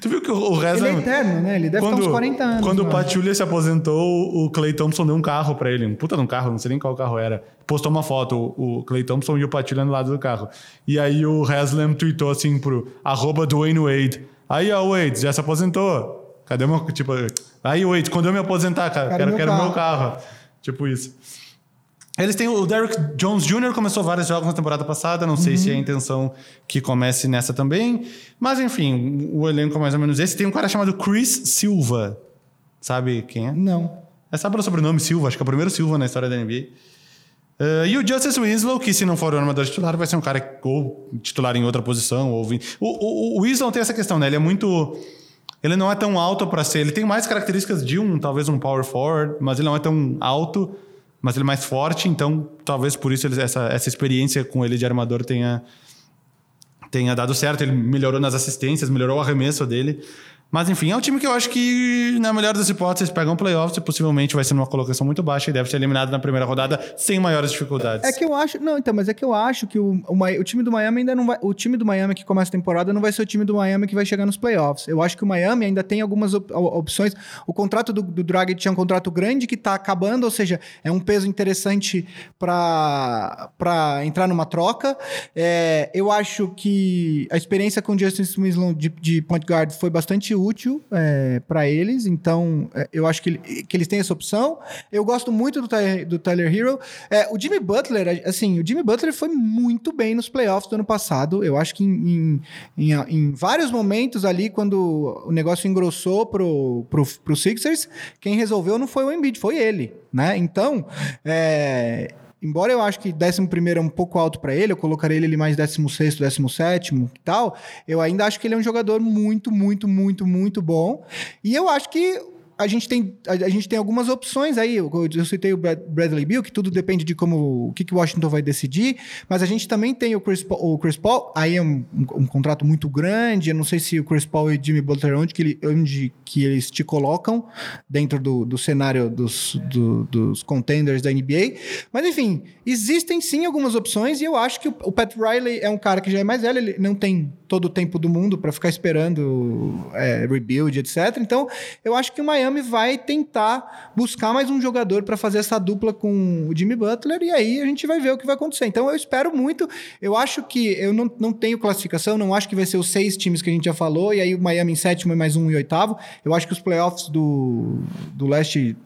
Tu viu que o, o Ele é eterno, né? Ele deve quando, ter uns 40 anos. Quando o. Pachulia se aposentou, o Clay Thompson deu um carro pra ele. Um puta de um carro, não sei nem qual carro era. Postou uma foto, o, Clay Thompson e o Pachulia no lado do carro. E aí o Haslam tweetou assim pro arroba Dwayne Wade. Aí, ó, Wade, já se aposentou? Cadê meu... Tipo, aí, Wade, quando eu me aposentar, cara, Quero quero, meu quero meu carro. carro. Tipo isso. Eles têm o Derrick Jones Jr. começou vários jogos na temporada passada, não sei se é a intenção que comece nessa também, mas enfim, o elenco é mais ou menos esse. Tem um cara chamado Chris Silva. Sabe quem é? Não. É sabe pelo sobrenome Silva, acho que é o primeiro Silva na história da NBA. Uh, e o Justice Winslow, que se não for o armador titular, vai ser um cara ou titular em outra posição. Ou... O, o, o Winslow tem essa questão, né? Ele é muito. Ele não é tão alto para ser. Ele tem mais características de um, talvez um power forward, mas ele não é tão alto, mas ele é mais forte. Então, talvez por isso ele, essa, essa experiência com ele de armador tenha, tenha dado certo. Ele melhorou nas assistências, melhorou o arremesso dele. Mas enfim, é um time que eu acho que, na melhor das hipóteses, pegam playoffs e possivelmente vai ser numa colocação muito baixa e deve ser eliminado na primeira rodada sem maiores dificuldades. É que eu acho. Não, então, mas é que eu acho que o, o, o, time do Miami ainda não vai. O time do Miami que começa a temporada não vai ser o time do Miami que vai chegar nos playoffs. Eu acho que o Miami ainda tem algumas op opções. O contrato do, do Dragic é um contrato grande que está acabando, ou seja, é um peso interessante para entrar numa troca. É, eu acho que a experiência com o Justin Winslow de, de point guard foi bastante útil é, para eles, então é, eu acho que, que eles têm essa opção. Eu gosto muito do, do Tyler Hero. É, o Jimmy Butler, assim, o Jimmy Butler foi muito bem nos playoffs do ano passado. Eu acho que em, em, em, em vários momentos ali, quando o negócio engrossou pro, pro, pro Sixers, quem resolveu não foi o Embiid, foi ele, né? Então, é, embora eu acho que 11 é um pouco alto para ele, eu colocaria ele mais 16, 17 e tal, eu ainda acho que ele é um jogador muito, muito, muito, muito bom. E eu acho que a gente tem, a, a, gente tem algumas opções aí. Eu, eu citei o Bradley Bill, que tudo depende de como o que, que Washington vai decidir, mas a gente também tem o Chris Paul, o Chris Paul aí é um, um, um, contrato muito grande. Eu não sei se o Chris Paul e Jimmy Butler, onde que, ele, onde que eles te colocam dentro do, do cenário dos, do, dos contenders da NBA. Mas enfim, existem sim algumas opções e eu acho que o, o Pat Riley é um cara que já é mais velho, ele não tem todo o tempo do mundo para ficar esperando é, rebuild, etc. Então, eu acho que o Miami vai tentar buscar mais um jogador para fazer essa dupla com o Jimmy Butler e aí a gente vai ver o que vai acontecer. Então, eu espero muito. Eu acho que eu não, não tenho classificação, não acho que vai ser os seis times que a gente já falou e aí o Miami em sétimo e mais um em oitavo. Eu acho que os playoffs do, do leste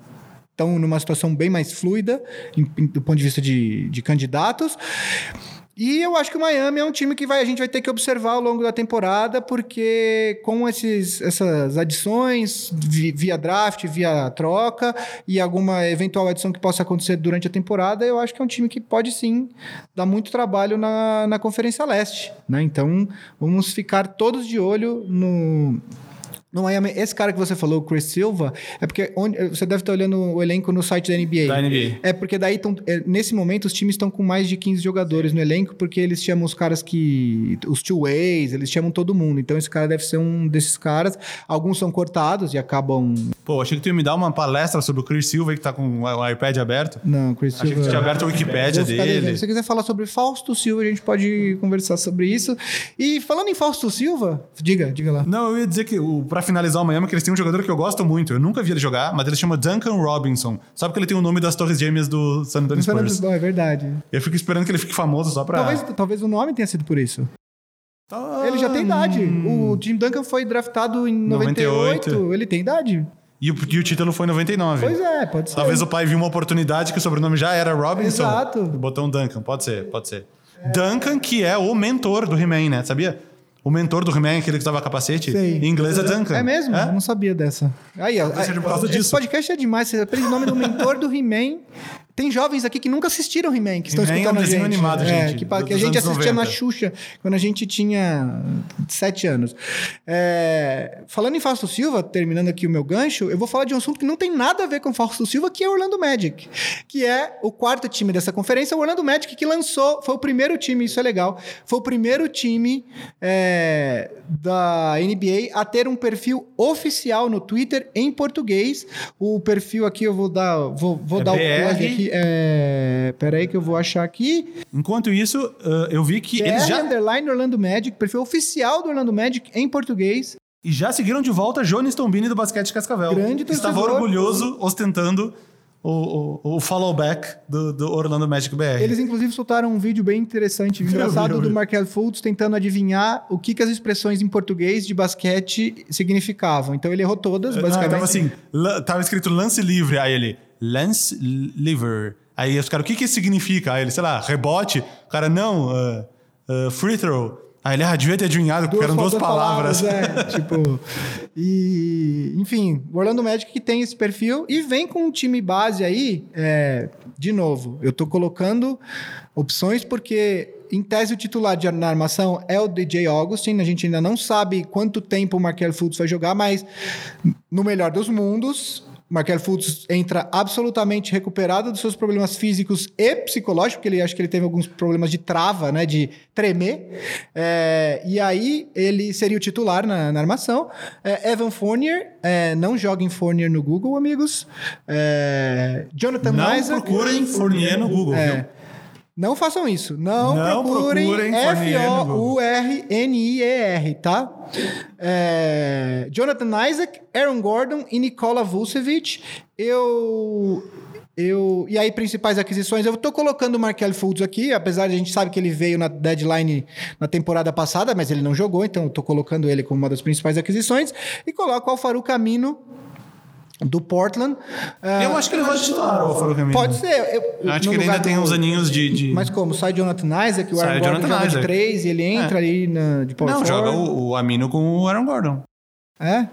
estão numa situação bem mais fluida em, em, do ponto de vista de, de candidatos. E eu acho que o Miami é um time que vai, a gente vai ter que observar ao longo da temporada, porque com esses, essas adições via draft, via troca e alguma eventual adição que possa acontecer durante a temporada, eu acho que é um time que pode sim dar muito trabalho na, na Conferência Leste. Né? Então vamos ficar todos de olho no no Miami, esse cara que você falou, o Chris Silva, é porque onde, você deve estar olhando o elenco no site da NBA. Da NBA. É porque daí, tão, é, nesse momento, os times estão com mais de 15 jogadores no elenco, porque eles chamam os caras que. Os two-ways, eles chamam todo mundo. Então, esse cara deve ser um desses caras. Alguns são cortados e acabam. Pô, achei que tu ia me dar uma palestra sobre o Chris Silva, que tá com o iPad aberto. Não, Chris Silva. Achei que tinha aberto a Wikipédia dele. Se você quiser falar sobre Fausto Silva, a gente pode conversar sobre isso. E falando em Fausto Silva, diga, diga lá. Não, eu ia dizer que, para finalizar o Miami, que eles tem um jogador que eu gosto muito. Eu nunca vi ele jogar, mas ele chama Duncan Robinson. Sabe que ele tem o nome das Torres Gêmeas do San Antonio Spurs? é verdade. Eu fico esperando que ele fique famoso só pra... Talvez, talvez o nome tenha sido por isso. Tá... Ele já tem idade. O Jim Duncan foi draftado em 98. 98. Ele tem idade. E o, e o, título foi em 99. Pois é, pode ser. Talvez o pai viu uma oportunidade que o sobrenome já era Robinson. Exato. Botou um Duncan. Pode ser, pode ser. É. Duncan, que é o mentor do He-Man, né? Sabia? O mentor do He-Man, aquele que usava capacete, Sei. em inglês é Duncan. É mesmo? É? Eu não sabia dessa. Aí, ó. É, esse podcast é demais. Você aprende o nome do mentor do He-Man tem jovens aqui que nunca assistiram He-Man, que estão escutando é um a gente. animado, é, gente. Que, que a gente assistia 90. na Xuxa quando a gente tinha sete anos. É, falando em Fausto Silva, terminando aqui o meu gancho, eu vou falar de um assunto que não tem nada a ver com Fausto Silva, que é o Orlando Magic, que é o quarto time dessa conferência. O Orlando Magic que lançou, foi o primeiro time, isso é legal, foi o primeiro time é, da NBA a ter um perfil oficial no Twitter em português. O perfil aqui eu vou dar, vou, vou é dar BR. o plug aqui é... Peraí que eu vou achar aqui. Enquanto isso, uh, eu vi que BR eles já... Underline Orlando Magic, perfil oficial do Orlando Magic em português. E já seguiram de volta Jones Tombini do basquete Cascavel. Grande torcedor. Estava orgulhoso, ostentando o, o, o follow back do, do, Orlando Magic BR. Eles, inclusive, soltaram um vídeo bem interessante, engraçado, do Markel Fultz tentando adivinhar o que, que as expressões em português de basquete significavam. Então ele errou todas, basicamente. Não, tava assim, tava escrito lance livre, aí ele, lance livre. Aí os caras, o que que isso significa? Aí ele, sei lá, rebote. O cara, não, uh, uh, free throw. Ah, ele ah, devia ter adivinhado, porque eram duas palavras. palavras é, tipo. E, enfim, o Orlando Magic que tem esse perfil e vem com um time base aí. É, de novo, eu tô colocando opções porque, em tese, o titular de, na armação é o DJ Augustin. A gente ainda não sabe quanto tempo o Markel Fultz vai jogar, mas no melhor dos mundos, Markel Fultz entra absolutamente recuperado dos seus problemas físicos e psicológicos, porque ele acho que ele teve alguns problemas de trava, né, de tremer. É, e aí ele seria o titular na, na armação. É, Evan Fournier, é, não joguem Fournier no Google, amigos. É, Jonathan Não procurem Fournier no Google, é, viu? Não façam isso. Não, não procurem, procurem F-O-U-R-N-I-E-R, tá? É, Jonathan Isaac, Aaron Gordon e Nikola Vucevic. Eu... Eu, e aí, principais aquisições, eu tô colocando o Markel Fultz aqui, apesar de a gente sabe que ele veio na deadline na temporada passada, mas ele não jogou, então eu tô colocando ele como uma das principais aquisições. E coloco o Alfaru Camino do Portland. Eu uh, acho que ele vai titular o Farouk Pode ser. Eu, eu acho que ele ainda tem uns aninhos de, de, Mas como? Sai Jonathan Isaac, o Aaron Gordon joga Isaac. de três e ele entra é. ali na, de power Não, joga o, o Amino com o Aaron Gordon. É?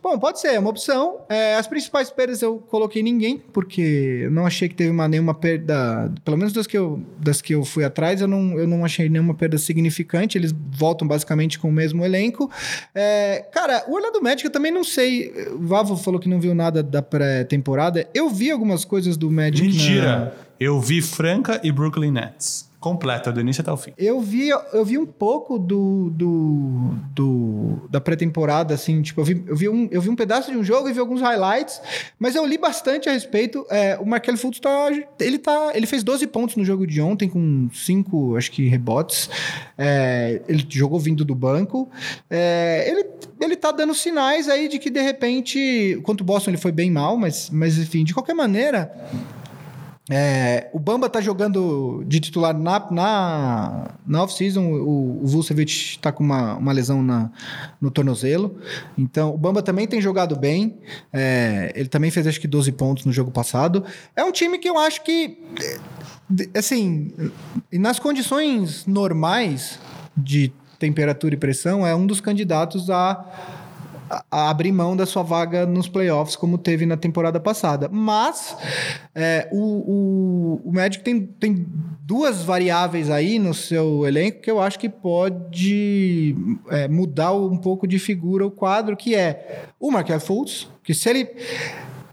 Bom, pode ser, é uma opção. É, as principais perdas eu coloquei ninguém, porque eu não achei que teve uma, nenhuma perda. Pelo menos das que, eu, das que eu fui atrás, eu não, eu não achei nenhuma perda significante. Eles voltam basicamente com o mesmo elenco. É, cara, o Orlando Magic eu também não sei. O Vavo falou que não viu nada da pré-temporada. Eu vi algumas coisas do Magic. Mentira! Na... Eu vi Franca e Brooklyn Nets completa, do início até o fim. Eu vi, eu vi um pouco do, do, do da pré-temporada, assim, tipo, eu vi, eu, vi um, eu vi um pedaço de um jogo e vi alguns highlights, mas eu li bastante a respeito. É, o Markel Fultz tá, ele tá, ele fez 12 pontos no jogo de ontem com 5, acho que rebotes. É, ele jogou vindo do banco. É, ele, ele tá dando sinais aí de que de repente, quanto o Boston ele foi bem mal, mas, mas enfim, de qualquer maneira, é, o Bamba tá jogando de titular na, na, na off-season. O, o Vucevic tá com uma, uma lesão na, no tornozelo. Então, o Bamba também tem jogado bem. É, ele também fez acho que 12 pontos no jogo passado. É um time que eu acho que, assim, nas condições normais de temperatura e pressão, é um dos candidatos a a abrir mão da sua vaga nos playoffs, como teve na temporada passada. Mas é, o, o, o Magic tem, tem duas variáveis aí no seu elenco que eu acho que pode é, mudar um pouco de figura o quadro, que é o Markel Fultz, que se ele...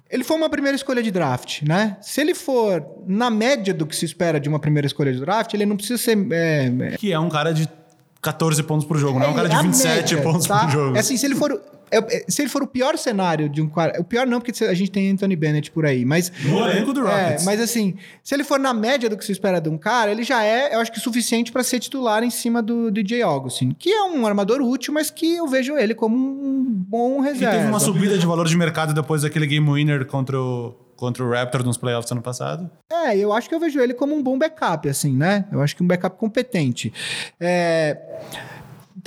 Ele foi uma primeira escolha de draft, né? Se ele for na média do que se espera de uma primeira escolha de draft, ele não precisa ser. É, que é um cara de 14 pontos por jogo, é, não é um cara de 27 média, pontos tá? por jogo. É assim, se ele for é, é, se ele for o pior cenário de um cara. O pior não, porque a gente tem Anthony Bennett por aí. Mas. No elenco do é, Rockets. É, mas assim, se ele for na média do que se espera de um cara, ele já é, eu acho que, suficiente para ser titular em cima do DJ Augustin. Que é um armador útil, mas que eu vejo ele como um bom reserva. E teve uma subida de valor de mercado depois daquele game winner contra o contra o Raptor nos playoffs ano passado. É, eu acho que eu vejo ele como um bom backup, assim, né? Eu acho que um backup competente. É.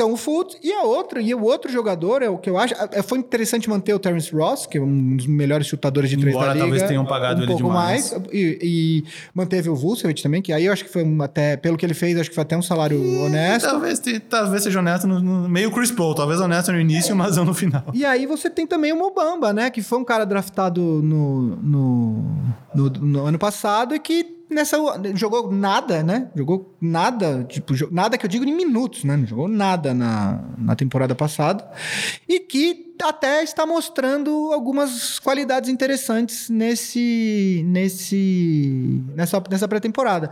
Então, o Fultz e a outra, e o outro jogador, é o que eu acho. É, foi interessante manter o Terence Ross, que é um dos melhores chutadores de três Embora da liga. talvez tenham pagado um ele pouco demais. mais. E, e, manteve o Vucevic também, que aí eu acho que foi até, pelo que ele fez, acho que foi até um salário e, honesto. Talvez, talvez seja honesto no, no, meio Chris Paul, talvez honesto no início, é. mas não no final. E aí você tem também o Mobamba, né? Que foi um cara draftado no, no, no, no ano passado e que nessa jogou nada, né? Jogou nada, tipo, nada que eu digo em minutos, né? Não jogou nada na, na temporada passada. E que até está mostrando algumas qualidades interessantes nesse nesse nessa, nessa pré-temporada.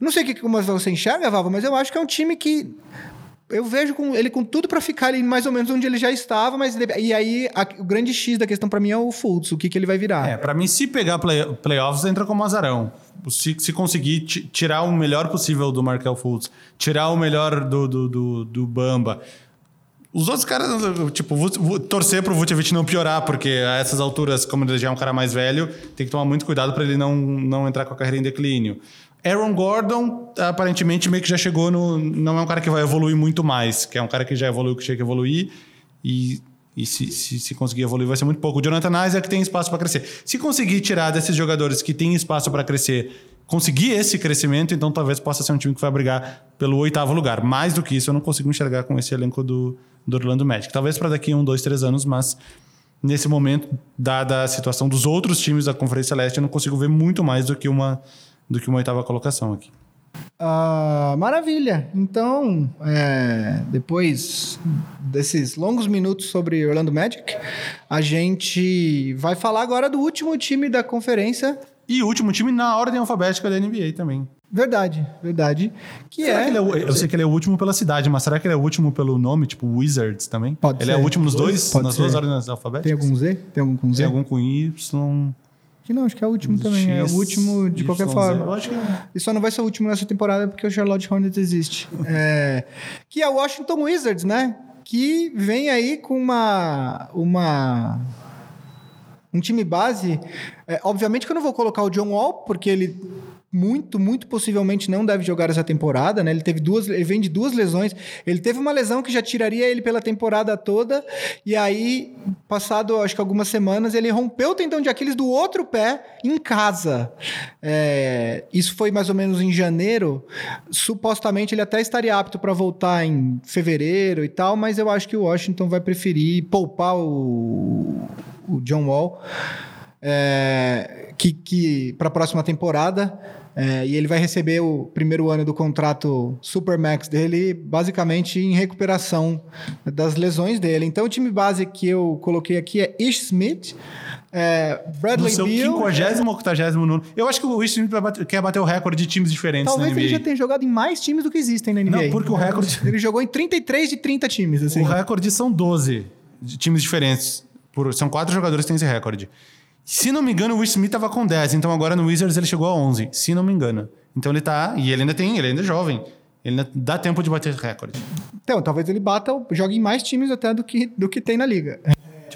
Não sei que, como você enxerga, Valva, mas eu acho que é um time que eu vejo com ele com tudo para ficar ali mais ou menos onde ele já estava, mas e aí a, o grande X da questão para mim é o Fultz, o que, que ele vai virar. É, para mim se pegar play, playoffs entra como azarão. Se, se conseguir tirar o melhor possível do Markel Fultz, tirar o melhor do, do, do, do Bamba, os outros caras, tipo, torcer pro Vucevic não piorar, porque a essas alturas, como ele já é um cara mais velho, tem que tomar muito cuidado para ele não, não entrar com a carreira em declínio. Aaron Gordon, aparentemente, meio que já chegou no. Não é um cara que vai evoluir muito mais, que é um cara que já evoluiu que tinha que evoluir. E, e se, se, se, conseguir evoluir, vai ser muito pouco. O Jonathan Isaac tem espaço para crescer. Se conseguir tirar desses jogadores que têm espaço para crescer conseguir esse crescimento, então talvez possa ser um time que vai brigar pelo oitavo lugar. Mais do que isso, eu não consigo enxergar com esse elenco do, do Orlando Magic. Talvez para daqui um, dois, três anos, mas nesse momento, dada a situação dos outros times da Conferência Leste, eu não consigo ver muito mais do que uma, do que uma oitava colocação aqui. Uh, maravilha. Então, é, depois desses longos minutos sobre Orlando Magic, a gente vai falar agora do último time da conferência. E o último time na ordem alfabética da NBA também. Verdade, verdade. Que será é... Que ele é. Eu sei que ele é o último pela cidade, mas será que ele é o último pelo nome, tipo Wizards também? Pode ele ser. é o último nos dois? Pode nas ser. duas ordens alfabéticas? Tem algum Z? Tem algum com Z? Tem algum com Y. Que não, acho que é o último também. é o último de qualquer forma. Eu acho que é. E só não vai ser o último nessa temporada porque o Charlotte Hornets existe. É, que é o Washington Wizards, né? Que vem aí com uma. uma um time base. É, obviamente que eu não vou colocar o John Wall, porque ele muito, muito possivelmente não deve jogar essa temporada, né? Ele teve duas, ele vem de duas lesões. Ele teve uma lesão que já tiraria ele pela temporada toda, e aí, passado acho que algumas semanas, ele rompeu o tendão de Aquiles do outro pé em casa. É, isso foi mais ou menos em janeiro. Supostamente ele até estaria apto para voltar em fevereiro e tal, mas eu acho que o Washington vai preferir poupar o, o John Wall. É, que, que para a próxima temporada é, e ele vai receber o primeiro ano do contrato Supermax dele, basicamente em recuperação das lesões dele. Então, o time base que eu coloquei aqui é Ish Smith, é, Bradley No seu Beal. 50 ou 89. Eu acho que o Wish quer bater o recorde de times diferentes Talvez ele já tenha jogado em mais times do que existem na NBA. Não, porque o recorde- Ele jogou em 33 de 30 times, assim. O recorde são 12 de times diferentes. Por- são quatro jogadores que têm esse recorde. Se não me engano, o Will Smith tava com 10, então agora no Wizards ele chegou a 11, se não me engano. Então ele tá. E ele ainda tem, ele ainda é jovem. Ele ainda dá tempo de bater recorde. Então, talvez ele bata, jogue em mais times até do que, do que tem na liga.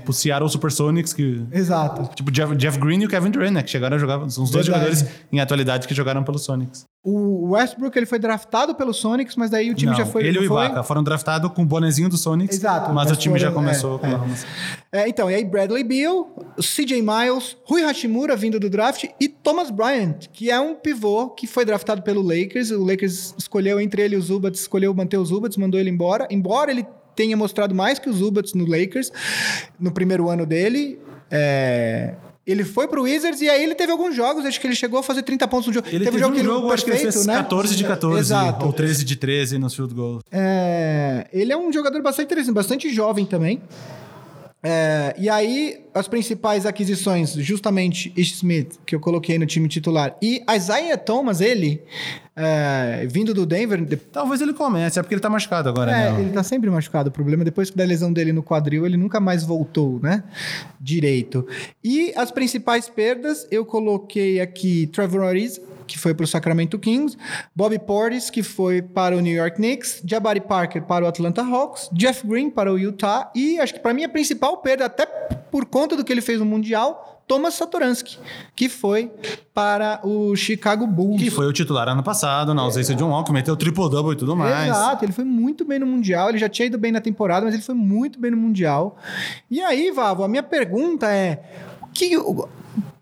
Tipo, Seattle Supersonics, que. Exato. Tipo, Jeff, Jeff Green e o Kevin Durant, né? Que chegaram a jogar. São os dois Verdade. jogadores em atualidade que jogaram pelo Sonics. O Westbrook ele foi draftado pelo Sonics, mas daí o time Não, já foi. ele e o foi? Ibaka foram draftados com o bonezinho do Sonics. Exato, Mas, o time já foram- começou é, com é. a. É, então, e aí Bradley Beal, CJ Miles, Rui Hashimura vindo do draft e Thomas Bryant, que é um pivô que foi draftado pelo Lakers. O Lakers escolheu entre ele e o Zubats, escolheu manter o Zubats, mandou ele embora. Embora ele tenha mostrado mais que o Zubats no Lakers no primeiro ano dele. é, Ele foi pro Wizards e aí ele teve alguns jogos, acho que ele chegou a fazer 30 pontos no jogo. Ele teve um que jogo, acho que ele perfeito, né? 14 de 14 Exato. ou 13 de 13 nos field goals. É, ele é um jogador bastante interessante, bastante jovem também. É, e aí, as principais aquisições, justamente Ish Smith, que eu coloquei no time titular, e Isaiah Thomas, ele, é, vindo do Denver. de- Talvez ele comece, é porque ele tá machucado agora, É, né? ele tá sempre machucado. O problema, depois da lesão dele no quadril, ele nunca mais voltou, né? Direito. E as principais perdas, eu coloquei aqui Trevor Ariza, que foi para o Sacramento Kings, Bobby Portis, que foi para o New York Knicks, Jabari Parker para o Atlanta Hawks, Jeff Green para o Utah e acho que para mim a principal perda, até por conta do que ele fez no Mundial, Thomas Satoransky, que foi para o Chicago Bulls. Que foi o titular ano passado, na ausência de um que meteu triple-double e tudo mais. Exato, ele foi muito bem no Mundial. Ele já tinha ido bem na temporada, mas ele foi muito bem no Mundial. E aí, Vavo, a minha pergunta é: o que.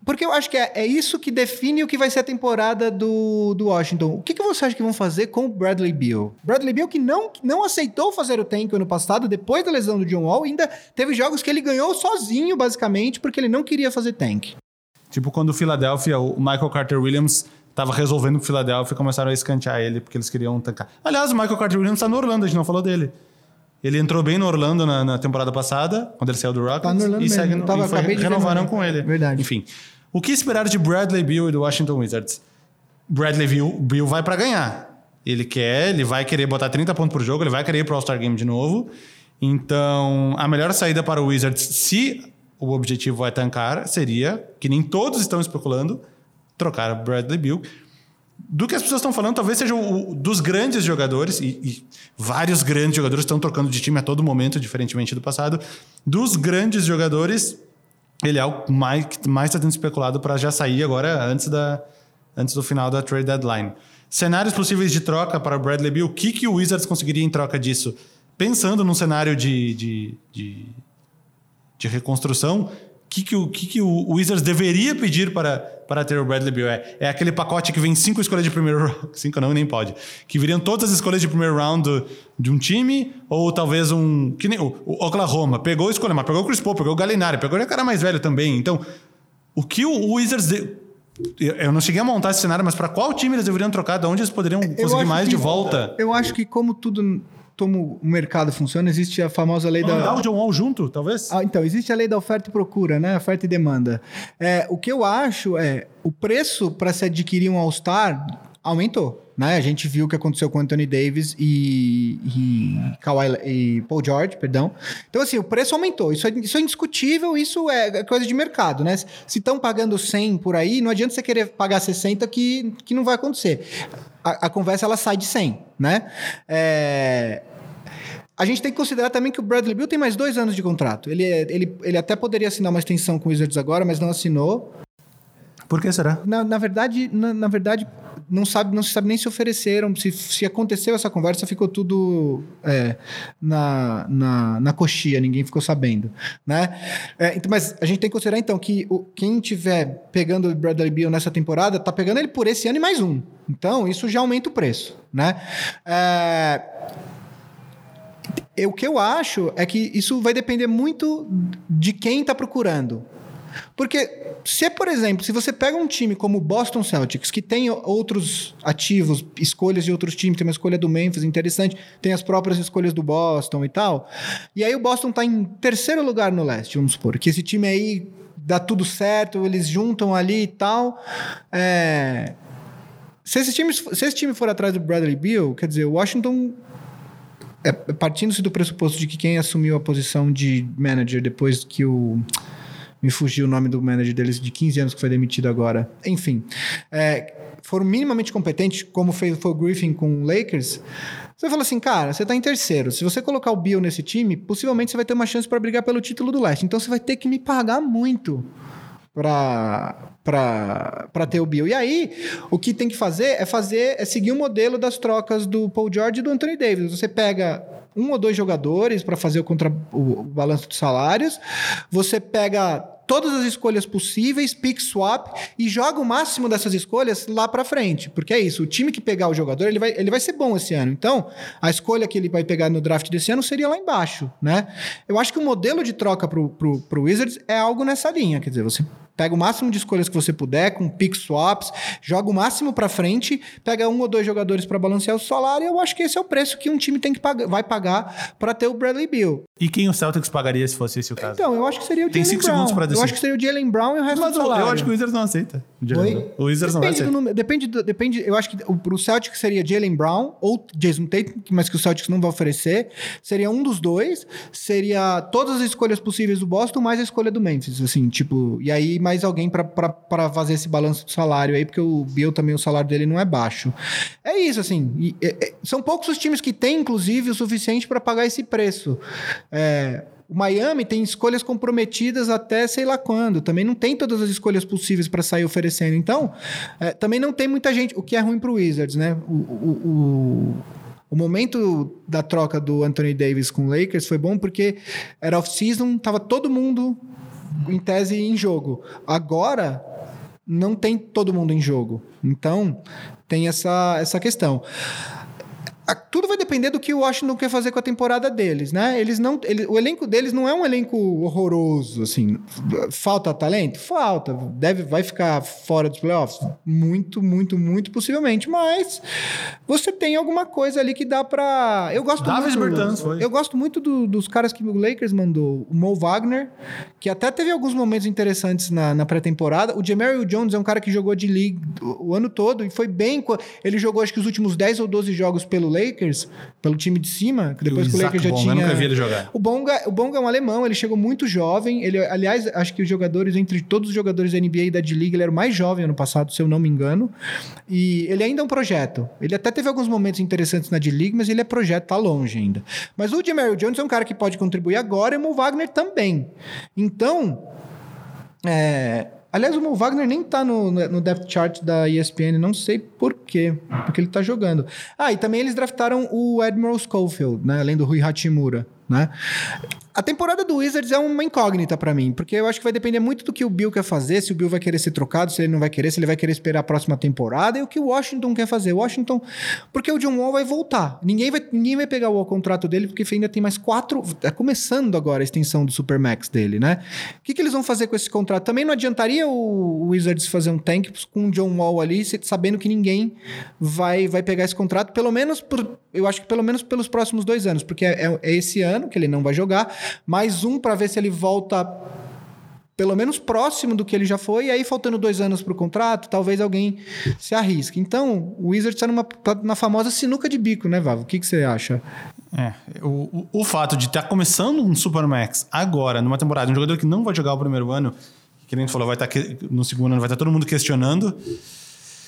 Porque eu acho que é, é isso que define o que vai ser a temporada do, do Washington. O que, que você acha que vão fazer com o Bradley Beal? Bradley Beal que não, não aceitou fazer o tank ano passado, depois da lesão do John Wall, ainda teve jogos que ele ganhou sozinho, basicamente, porque ele não queria fazer tank. Tipo quando o Philadelphia, o Michael Carter Williams tava resolvendo o Philadelphia e começaram a escantear ele porque eles queriam tancar. Aliás, o Michael Carter Williams tá no Orlando, a gente não falou dele. Ele entrou bem no Orlando na, na temporada passada, quando ele saiu do Rockets. Tá no Orlando e mesmo, segue no, tava- e foi- renovaram no- com ele. Verdade. Enfim. O que esperar de Bradley Beal e do Washington Wizards? Bradley Beal, vai para ganhar. Ele quer, ele vai querer botar 30 pontos por jogo, ele vai querer ir pro All-Star Game de novo. Então, a melhor saída para o Wizards, se o objetivo é tancar, seria, que nem todos estão especulando, trocar Bradley Beal. Do que as pessoas estão falando, talvez seja o, o- dos grandes jogadores, e, e vários grandes jogadores estão trocando de time a todo momento, diferentemente do passado. Dos grandes jogadores, ele é o mais, que mais está sendo especulado para já sair agora, antes, da, antes do final da trade deadline. Cenários possíveis de troca para Bradley Beal, o que, que o Wizards conseguiria em troca disso? Pensando num cenário de, de, de, de reconstrução, que, que, o, que, que o Wizards deveria pedir para, para ter o Bradley Beal? É, é aquele pacote que vem cinco escolhas de primeiro round. Cinco não, nem pode. Que viriam todas as escolhas de primeiro round do, de um time, ou talvez um. Que nem o, o Oklahoma. Pegou a escolha, mas pegou o Chris Paul, pegou o Galinari, pegou o cara mais velho também. Então, o que o Wizards. De, eu não cheguei a montar esse cenário, mas para qual time eles deveriam trocar? De onde eles poderiam conseguir mais de volta? Eu acho que, como tudo como o mercado funciona, existe a famosa lei da. Dar o John Wall junto, talvez? Ah, então, existe a lei da oferta e procura, né? Oferta e demanda. É, o que eu acho é o preço para se adquirir um All-Star aumentou. Né? A gente viu o que aconteceu com Anthony Davis e, e, Kawhi, e Paul George, perdão. Então, assim, o preço aumentou. Isso é, isso é indiscutível, isso é coisa de mercado, né? Se estão pagando 100 por aí, não adianta você querer pagar 60 que, que não vai acontecer. A, a conversa, ela sai de 100, né? É... A gente tem que considerar também que o Bradley Bill tem mais dois anos de contrato. Ele, é, ele, ele até poderia assinar uma extensão com o Wizards agora, mas não assinou. Por que será? Na, na verdade, na, na verdade não sabe, não se sabe nem se ofereceram, se, se aconteceu essa conversa, ficou tudo é, na, na, na coxia, ninguém ficou sabendo, né? É, então, mas a gente tem que considerar então que o, quem tiver pegando o Bradley Beal nessa temporada, tá pegando ele por esse ano e mais um. Então, isso já aumenta o preço, né? É, o que eu acho é que isso vai depender muito de quem está procurando. Porque se, por exemplo, se você pega um time como o Boston Celtics, que tem outros ativos, escolhas de outros times, tem uma escolha do Memphis interessante, tem as próprias escolhas do Boston e tal, e aí o Boston está em terceiro lugar no leste, vamos supor, que esse time aí dá tudo certo, eles juntam ali e tal. É... Se, esse time, se esse time for atrás do Bradley Beal, quer dizer, o Washington é, partindo-se do pressuposto de que quem assumiu a posição de manager depois que o me fugiu o nome do manager deles de 15 anos que foi demitido agora. Enfim, é, foram minimamente competentes, como fez, o Griffin com o Lakers. Você fala assim, cara, você está em terceiro. Se você colocar o Bill nesse time, possivelmente você vai ter uma chance para brigar pelo título do leste. Então você vai ter que me pagar muito para ter o Bill. E aí, o que tem que fazer é fazer é seguir o modelo das trocas do Paul George e do Anthony Davis. Você pega um ou dois jogadores para fazer o, contra, o, balanço de salários, você pega todas as escolhas possíveis, pick swap e joga o máximo dessas escolhas lá para frente. Porque é isso, o time que pegar o jogador, ele vai, ele vai ser bom esse ano. Então, a escolha que ele vai pegar no draft desse ano seria lá embaixo, né? Eu acho que o modelo de troca pro, pro, pro Wizards é algo nessa linha, quer dizer, você Pega o máximo de escolhas que você puder, com pick swaps, joga o máximo para frente, pega um ou dois jogadores para balancear o salário, e eu acho que esse é o preço que um time tem que pagar, vai pagar para ter o Bradley Bill. E quem o Celtics pagaria se fosse esse o caso? Então, eu acho que seria o Tem cinco Brown. segundos para decidir. Eu acho que seria o Jalen Brown e o resto Mas do salário. Eu acho que o Wizards não aceita. Oi? O Wizards não depende vai do, depende, do, depende, eu acho que o, pro Celtics seria Jalen Brown ou Jason Tatum, mas que o Celtics não vai oferecer. Seria um dos dois. Seria todas as escolhas possíveis do Boston, mais a escolha do Memphis, assim, tipo... E aí mais alguém para fazer esse balanço de salário aí, porque o Bill também, o salário dele não é baixo. É isso, assim. E, é, são poucos os times que têm, inclusive, o suficiente para pagar esse preço. É, o Miami tem escolhas comprometidas até sei lá quando. Também não tem todas as escolhas possíveis para sair oferecendo. Então, é, também não tem muita gente, o que é ruim para o Wizards, né? O, o, o, o, momento da troca do Anthony Davis com o Lakers foi bom porque era off-season, tava todo mundo em tese em jogo. Agora não tem todo mundo em jogo. Então, tem essa, essa questão tudo vai depender do que o Washington quer fazer com a temporada deles, né? Eles não, ele, o elenco deles não é um elenco horroroso, assim. Falta talento? Falta. Deve, vai ficar fora dos playoffs? Muito, muito, muito possivelmente. Mas você tem alguma coisa ali que dá para. Eu gosto Davis muito. Bertans, foi. Eu gosto muito do, dos caras que o Lakers mandou. O Mo Wagner, que até teve alguns momentos interessantes na, na pré-temporada. O Jamario Jones é um cara que jogou de league o, o ano todo e foi bem. Ele jogou acho que os últimos 10 ou 12 jogos pelo Lakers, pelo time de cima, depois que o Lakers já Bonga, tinha. Eu nunca vi ele jogar. O Bonga, o Bonga é um alemão, ele chegou muito jovem. Ele, aliás, acho que os jogadores, entre todos os jogadores da NBA e da D-League, ele era o mais jovem ano passado, se eu não me engano. E ele ainda é um projeto. Ele até teve alguns momentos interessantes na D-League, mas ele é projeto, tá longe ainda. Mas o Jamario Jones é um cara que pode contribuir agora e o Mo Wagner também. Então, é, Aliás, o Mo Wagner nem tá no, no depth chart da ESPN, não sei por quê, porque ele tá jogando. Ah, e também eles draftaram o Admiral Schofield, né? Além do Rui Hachimura, né? A temporada do Wizards é uma incógnita para mim, porque eu acho que vai depender muito do que o Bill quer fazer, se o Bill vai querer ser trocado, se ele não vai querer, se ele vai querer esperar a próxima temporada e o que o Washington quer fazer. Washington, porque o John Wall vai voltar. Ninguém vai, ninguém vai pegar o contrato dele, porque ainda tem mais quatro. Tá começando agora a extensão do Supermax dele, né? O que, que eles vão fazer com esse contrato? Também não adiantaria o Wizards fazer um tank com o John Wall ali, sabendo que ninguém vai, vai pegar esse contrato, pelo menos por. Eu acho que pelo menos pelos próximos dois anos, porque é, é esse ano que ele não vai jogar mais um para ver se ele volta pelo menos próximo do que ele já foi, e aí faltando dois anos para o contrato, talvez alguém se arrisque. Então, o Wizards está tá na famosa sinuca de bico, né, Vavo? O que, que você acha? É, o, o, fato de estar tá começando um Supermax agora, numa temporada, um jogador que não vai jogar o primeiro ano, que nem gente falou, vai estar tá no segundo ano, vai estar tá todo mundo questionando.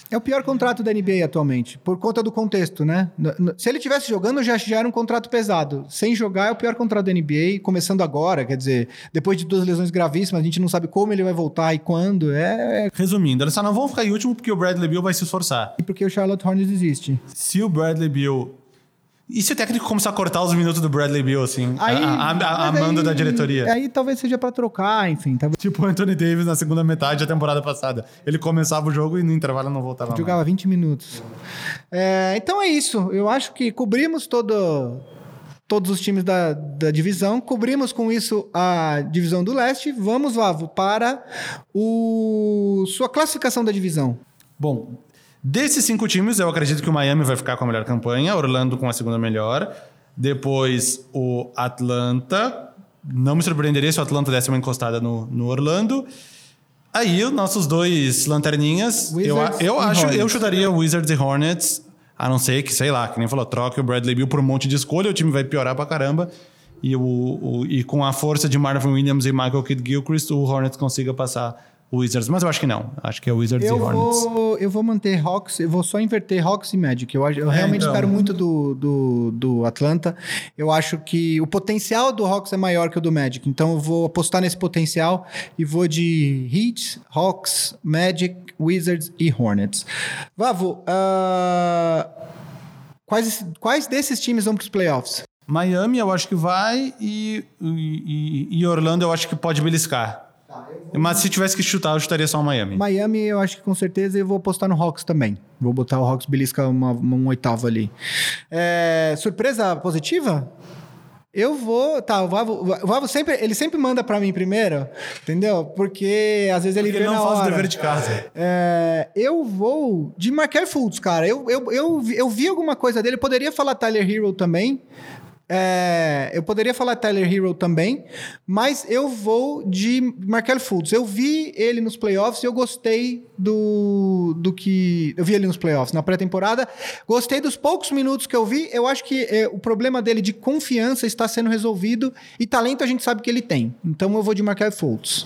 É o pior contrato da NBA atualmente, por conta do contexto, né? Se ele tivesse jogando, já, já era um contrato pesado. Sem jogar, é o pior contrato da NBA, começando agora, quer dizer, depois de duas lesões gravíssimas, a gente não sabe como ele vai voltar e quando. É. é Resumindo, eles só não vão ficar em último porque o Bradley Bill vai se esforçar. E porque o Charlotte Hornets existe. Se o Bradley Bill e se o técnico começar a cortar os minutos do Bradley Bill, assim, aí, a, a, a mando aí, da diretoria? Aí talvez seja para trocar, enfim. Talvez... Tipo o Anthony Davis na segunda metade da temporada passada. Ele começava o jogo e no intervalo não voltava mais. Jogava 20 minutos. É, então é isso. Eu acho que cobrimos todo, todos os times da, da divisão. Cobrimos com isso a divisão do leste. Vamos, Vavo, para o sua classificação da divisão. Bom, Desses cinco times, eu acredito que o Miami vai ficar com a melhor campanha, Orlando com a segunda melhor. Depois o Atlanta. Não me surpreenderia se o Atlanta desse uma encostada no, no Orlando. Aí, os nossos dois lanterninhas. Wizards eu eu acho, Hornets. eu chutaria Wizards e Hornets. A não ser que, sei lá, que nem falou, troque o Bradley Bill por um monte de escolha, o time vai piorar pra caramba. E, o, o e com a força de Marvin Williams e Michael Kidd Gilchrist, o Hornets consiga passar Wizards, mas eu acho que não. Acho que é Wizards eu e Hornets. Vou, eu vou manter Hawks, eu vou só inverter Hawks e Magic. Eu, eu é, realmente então. espero muito do, do, do, Atlanta. Eu acho que o potencial do Hawks é maior que o do Magic. Então eu vou apostar nesse potencial e vou de Heat, Hawks, Magic, Wizards e Hornets. Vavo, uh, quais, quais desses times vão para os playoffs? Miami eu acho que vai e, e, e Orlando eu acho que pode beliscar. Mas se tivesse que chutar, eu chutaria só o Miami. Miami, eu acho que com certeza eu vou apostar no Hawks também. Vou botar o Hawks belisca uma, um oitavo ali. É, surpresa positiva? Eu vou. Tá, o Vavo, o Vavo sempre. Ele sempre manda pra mim primeiro, entendeu? Porque às vezes ele Porque vê ele não faz o dever de casa. É, eu vou de Markel Fultz, cara. Eu, eu, eu, eu vi alguma coisa dele. Eu poderia falar Tyler Hero também. É, eu poderia falar Tyler Hero também, mas eu vou de Markel Fultz. Eu vi ele nos playoffs e eu gostei do, do que. Eu vi ele nos playoffs, na pré-temporada. Gostei dos poucos minutos que eu vi. Eu acho que é, o problema dele de confiança está sendo resolvido e talento a gente sabe que ele tem. Então eu vou de Markel Fultz.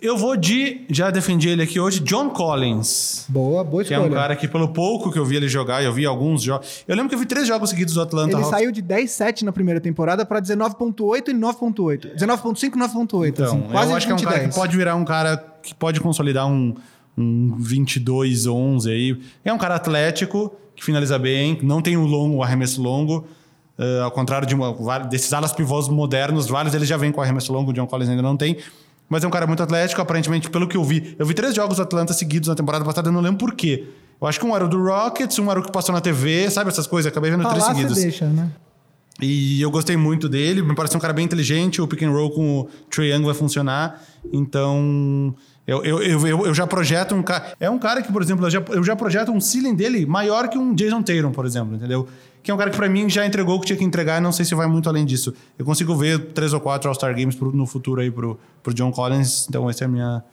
Eu vou de, já defendi ele aqui hoje, John Collins. Boa, boa escolha. Que é um cara que, pelo pouco que eu vi ele jogar, eu vi alguns jogos. Eu lembro que eu vi três jogos seguidos do Atlanta Ele Hawks. saiu de 10-7 na primeira temporada para 19,8 e 9,8. 19,5 e 9,8. Então, assim, quase eu acho que é um cara que pode virar um cara que pode consolidar um, um 22-11 aí. É um cara atlético, que finaliza bem, não tem o longo, o arremesso longo. Uh, ao contrário de uma, desses alas pivôs modernos, vários eles já vêm com arremesso longo, o John Collins ainda não tem. Mas é um cara muito atlético, aparentemente, pelo que eu vi. Eu vi três jogos do Atlanta seguidos na temporada passada, eu não lembro por quê. Eu acho que um era o do Rockets, um era o que passou na TV, sabe essas coisas? Acabei vendo três seguidos. deixa, né? E eu gostei muito dele, me parece um cara bem inteligente, o pick and roll com o Trae Young vai funcionar. Então, eu, eu, eu, eu, já projeto um cara. É um cara que, por exemplo, eu já, eu já projeto um ceiling dele maior que um Jason Tatum, por exemplo, entendeu? que é um cara que para mim já entregou o que tinha que entregar, não sei se vai muito além disso. Eu consigo ver três ou quatro All-Star Games pro, no futuro aí pro, pro John Collins, então essa é a minha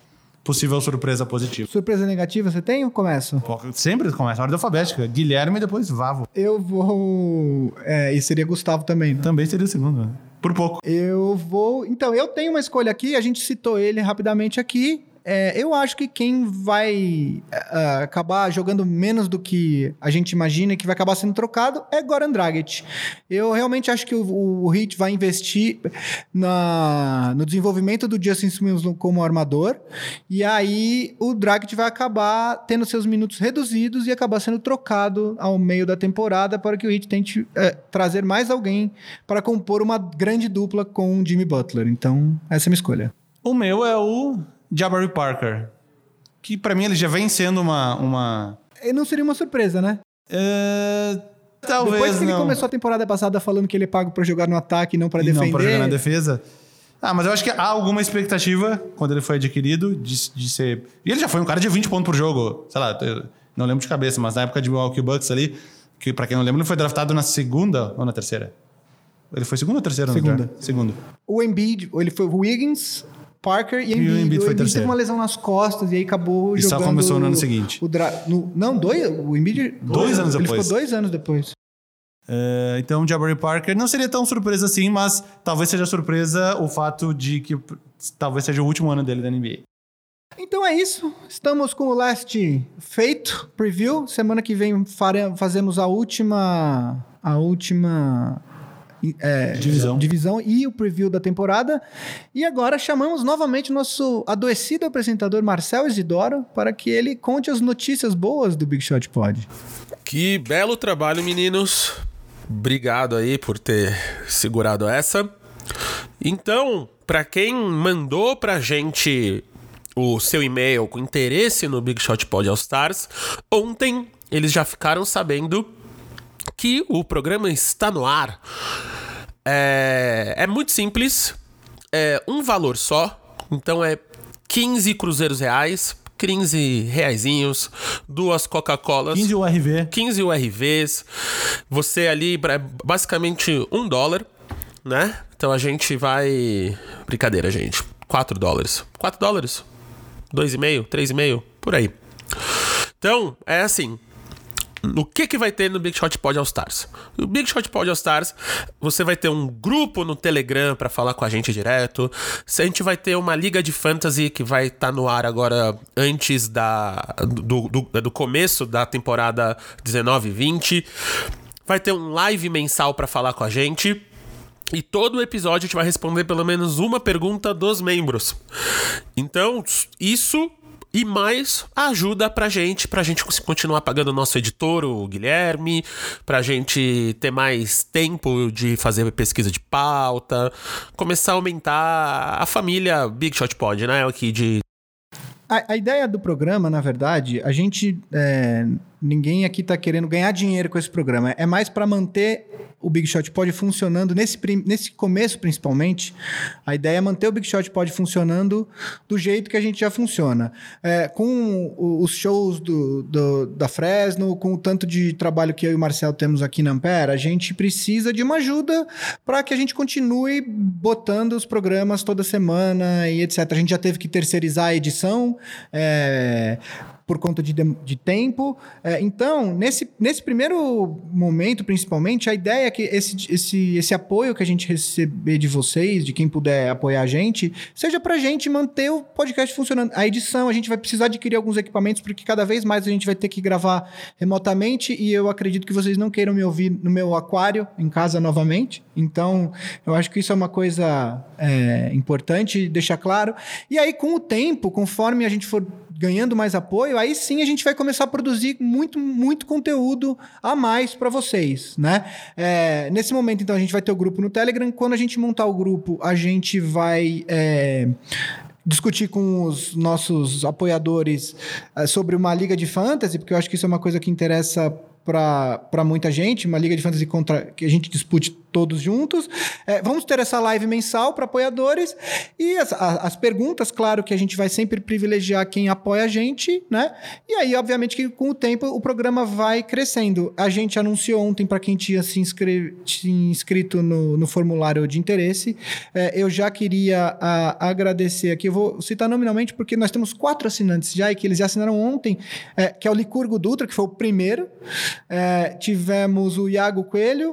possível surpresa positiva. Surpresa negativa você tem ou começo? Pô, sempre começa, ordem alfabética. Guilherme e depois Vavo. Eu vou... É, e seria Gustavo também, né? Também seria o segundo, né? Por pouco. Eu vou... Então, eu tenho uma escolha aqui, a gente citou ele rapidamente aqui, É, eu acho que quem vai uh, acabar jogando menos do que a gente imagina que vai acabar sendo trocado é Goran Dragic. Eu realmente acho que o, o Heat vai investir na, no desenvolvimento do Justin Simmons como armador e aí o Dragic vai acabar tendo seus minutos reduzidos e acabar sendo trocado ao meio da temporada para que o Heat tente é, trazer mais alguém para compor uma grande dupla com o Jimmy Butler. Então, essa é a minha escolha. O meu é o Jabari Parker. Que para mim ele já vem sendo uma. uma... E não seria uma surpresa, né? É... Talvez Depois que não. ele começou a temporada passada falando que ele é pago para jogar no ataque e não para defender. Não para jogar na defesa. Ah, mas eu acho que há alguma expectativa quando ele foi adquirido de, de ser. E ele já foi um cara de 20 pontos por jogo. Sei lá, não lembro de cabeça, mas na época de Milwaukee Bucks ali, que para quem não lembra, ele foi draftado na segunda ou na terceira? Ele foi segunda ou terceira? Segunda. Segunda. O Embiid, ele foi o Wiggins, Parker e, e Embiid. o Embiid foi teve uma lesão nas costas e aí acabou e jogando... E só começou no ano seguinte. O dra... no... Não, dois... O Embiid... Dois anos ele depois. Ele ficou dois anos depois. Uh, então, o Jabari Parker não seria tão surpresa assim, mas talvez seja surpresa o fato de que talvez seja o último ano dele da NBA. Então é isso. Estamos com o last feito, preview. Semana que vem fare... fazemos a última... A última é, divisão. divisão e o preview da temporada. E agora chamamos novamente o nosso adoecido apresentador Marcel Isidoro para que ele conte as notícias boas do Big Shot Pod. Que belo trabalho, meninos. Obrigado aí por ter segurado essa. Então, para quem mandou pra gente o seu e-mail com interesse no Big Shot Pod All Stars, ontem eles já ficaram sabendo que o programa está no ar. É, é muito simples, é um valor só, então é 15 cruzeiros reais, 15 reaisinhos, duas Coca-Colas. 15 URV. 15 URVs. Você ali, basicamente um dólar, né? Então a gente vai. Brincadeira, gente. 4 dólares. 4 dólares? 2,5? 3,5? Por aí. Então, é assim o que, que vai ter no Big Shot Pod All Stars? No Big Shot Pod All Stars, você vai ter um grupo no Telegram para falar com a gente direto. A gente vai ter uma liga de fantasy que vai estar tá no ar agora antes da, do, do, do começo da temporada 19-20. Vai ter um live mensal para falar com a gente. E todo episódio a gente vai responder pelo menos uma pergunta dos membros. Então, isso e mais ajuda pra gente, pra gente continuar pagando o nosso editor, o Guilherme, pra gente ter mais tempo de fazer pesquisa de pauta, começar a aumentar a família Big Shot Pod, né? Aqui de. A, a ideia do programa, na verdade, a gente. É, ninguém aqui tá querendo ganhar dinheiro com esse programa. É mais para manter o Big Shot Pod funcionando nesse, nesse começo, principalmente. A ideia é manter o Big Shot Pod funcionando do jeito que a gente já funciona. É, com os shows do, do, da Fresno, com o tanto de trabalho que eu e o Marcel temos aqui na Ampere, a gente precisa de uma ajuda para que a gente continue botando os programas toda semana e etc. A gente já teve que terceirizar a edição. É, por conta de, de tempo. É, então, nesse, nesse primeiro momento, principalmente, a ideia é que esse, esse, esse apoio que a gente receber de vocês, de quem puder apoiar a gente, seja pra gente manter o podcast funcionando. A edição, a gente vai precisar adquirir alguns equipamentos, porque cada vez mais a gente vai ter que gravar remotamente e eu acredito que vocês não queiram me ouvir no meu aquário em casa novamente. Então, eu acho que isso é uma coisa é, importante deixar claro. E aí, com o tempo, conforme a gente for ganhando mais apoio, aí sim a gente vai começar a produzir muito, muito conteúdo a mais para vocês, né? É, nesse momento, então, a gente vai ter o grupo no Telegram. Quando a gente montar o grupo, a gente vai. É, discutir com os nossos apoiadores é, sobre uma liga de fantasy, porque eu acho que isso é uma coisa que interessa para muita gente, uma liga de fantasy contra que a gente dispute todos juntos. É, vamos ter essa live mensal para apoiadores e as, as, perguntas, claro que a gente vai sempre privilegiar quem apoia a gente, né? E aí, obviamente, que com o tempo o programa vai crescendo. A gente anunciou ontem para quem tinha se, inscre se inscrito no, no, formulário de interesse. É, eu já queria a, agradecer aqui, eu vou citar nominalmente porque nós temos quatro assinantes já e que eles já assinaram ontem, é, que é o Licurgo Dutra, que foi o primeiro. É, tivemos o Iago Coelho,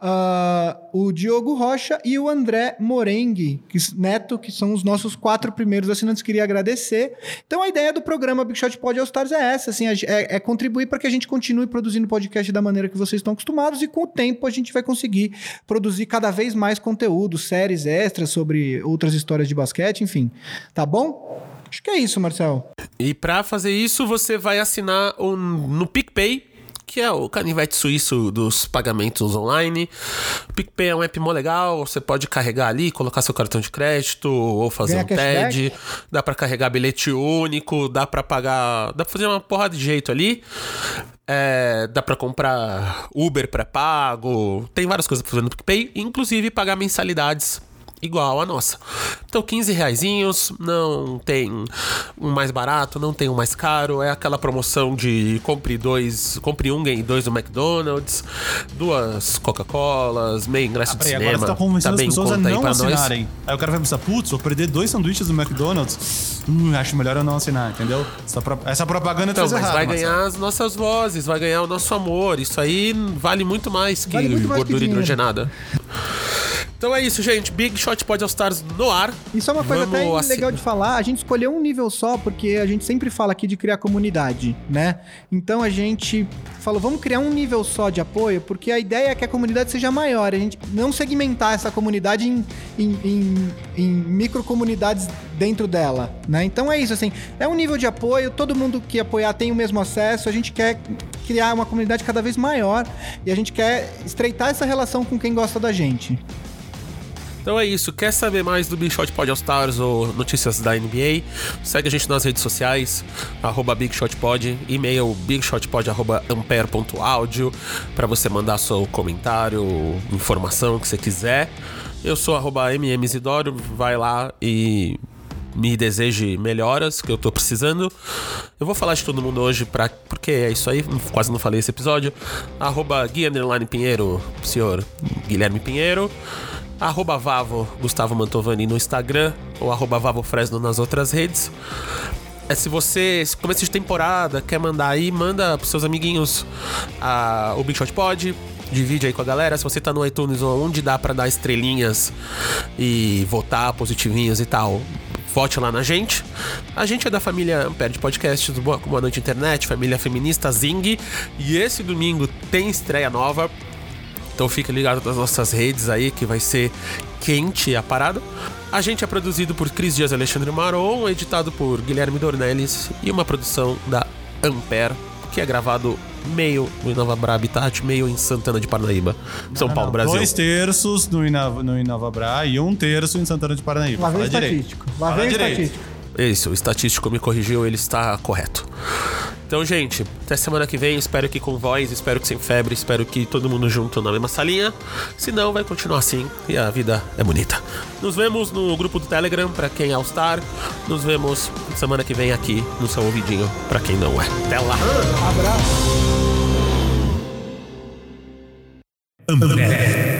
uh, o Diogo Rocha e o André Morengue que, Neto, que são os nossos quatro primeiros assinantes. Queria agradecer. Então, a ideia do programa Big Shot Pod All Stars é essa, assim, é, é contribuir para que a gente continue produzindo podcast da maneira que vocês estão acostumados e com o tempo a gente vai conseguir produzir cada vez mais conteúdo, séries extras sobre outras histórias de basquete, enfim. Tá bom? Acho que é isso, Marcel. E para fazer isso, você vai assinar um, no PicPay que é o canivete suíço dos pagamentos online. O PicPay é um app mó legal, você pode carregar ali, colocar seu cartão de crédito ou fazer Ganha um TED. Dá para carregar bilhete único, dá para pagar, dá pra fazer uma porrada de jeito ali. É, dá para comprar Uber pré-pago, tem várias coisas pra fazer no PicPay, inclusive pagar mensalidades igual a nossa. Então, 15 reaisinhos, não tem um mais barato, não tem um mais caro, é aquela promoção de compre dois, compre um, ganhe dois do McDonald's, duas Coca-Colas, meio ingresso ah, de cinema. Agora você tá convencendo tá as pessoas a não assinarem. Nós. Aí o cara vai pensar, putz, vou perder dois sanduíches do McDonald's, hum, acho melhor eu não assinar, entendeu? Essa, pro... essa propaganda então, fez mas errado. vai ganhar Marcelo. as nossas vozes, vai ganhar o nosso amor, isso aí vale muito mais que vale muito mais gordura que hidrogenada. Então é isso, gente. Big Shot Pod All Stars no ar. Isso é uma coisa Vamos até assin... legal de falar. A gente escolheu um nível só porque a gente sempre fala aqui de criar comunidade, né? Então a gente falou, vamos criar um nível só de apoio, porque a ideia é que a comunidade seja maior. A gente não segmentar essa comunidade em, em, em, em micro comunidades dentro dela, né? Então é isso, assim. É um nível de apoio, todo mundo que apoiar tem o mesmo acesso. A gente quer criar uma comunidade cada vez maior e a gente quer estreitar essa relação com quem gosta da gente. Então é isso. Quer saber mais do Big Shot Pod All Stars ou notícias da NBA? Segue a gente nas redes sociais, arroba BigShotPod, e-mail bigshotpod.ampere.audio para você mandar seu comentário, informação que você quiser. Eu sou arroba mmzidoro, vai lá e me deseje melhoras que eu tô precisando. Eu vou falar de todo mundo hoje, pra, porque é isso aí, quase não falei esse episódio. Arroba Gui Pinheiro, senhor Guilherme Pinheiro arroba Vavo Gustavo Mantovani no Instagram ou arroba Vavo Fresno nas outras redes. É se você, se começa de temporada, quer mandar aí, manda pros seus amiguinhos a, o Big Shot Pod, divide aí com a galera. Se você tá no iTunes onde dá para dar estrelinhas e votar positivinhos e tal, vote lá na gente. A gente é da família Ampere de Podcasts, do Boa Noite Internet, família feminista Zing. E esse domingo tem estreia nova. Então fica ligado nas nossas redes aí que vai ser quente a parada. A gente é produzido por Cris Dias Alexandre Maron, editado por Guilherme Dornelles e uma produção da Ampere, que é gravado meio no Inova Habitat, meio em Santana de Parnaíba, São não, Paulo, não. Brasil. Dois terços no, Inova, no e um terço em Santana de Parnaíba. Lá vem estatístico. Lá vem estatístico. Isso, o estatístico me corrigiu, ele está correto. Então, gente, até semana que vem. Espero que com voz, espero que sem febre, espero que todo mundo junto na mesma salinha. Se não, vai continuar assim e a vida é bonita. Nos vemos no grupo do Telegram para quem é All-Star. Nos vemos semana que vem aqui no seu ouvidinho para quem não é. Até lá. Abraço.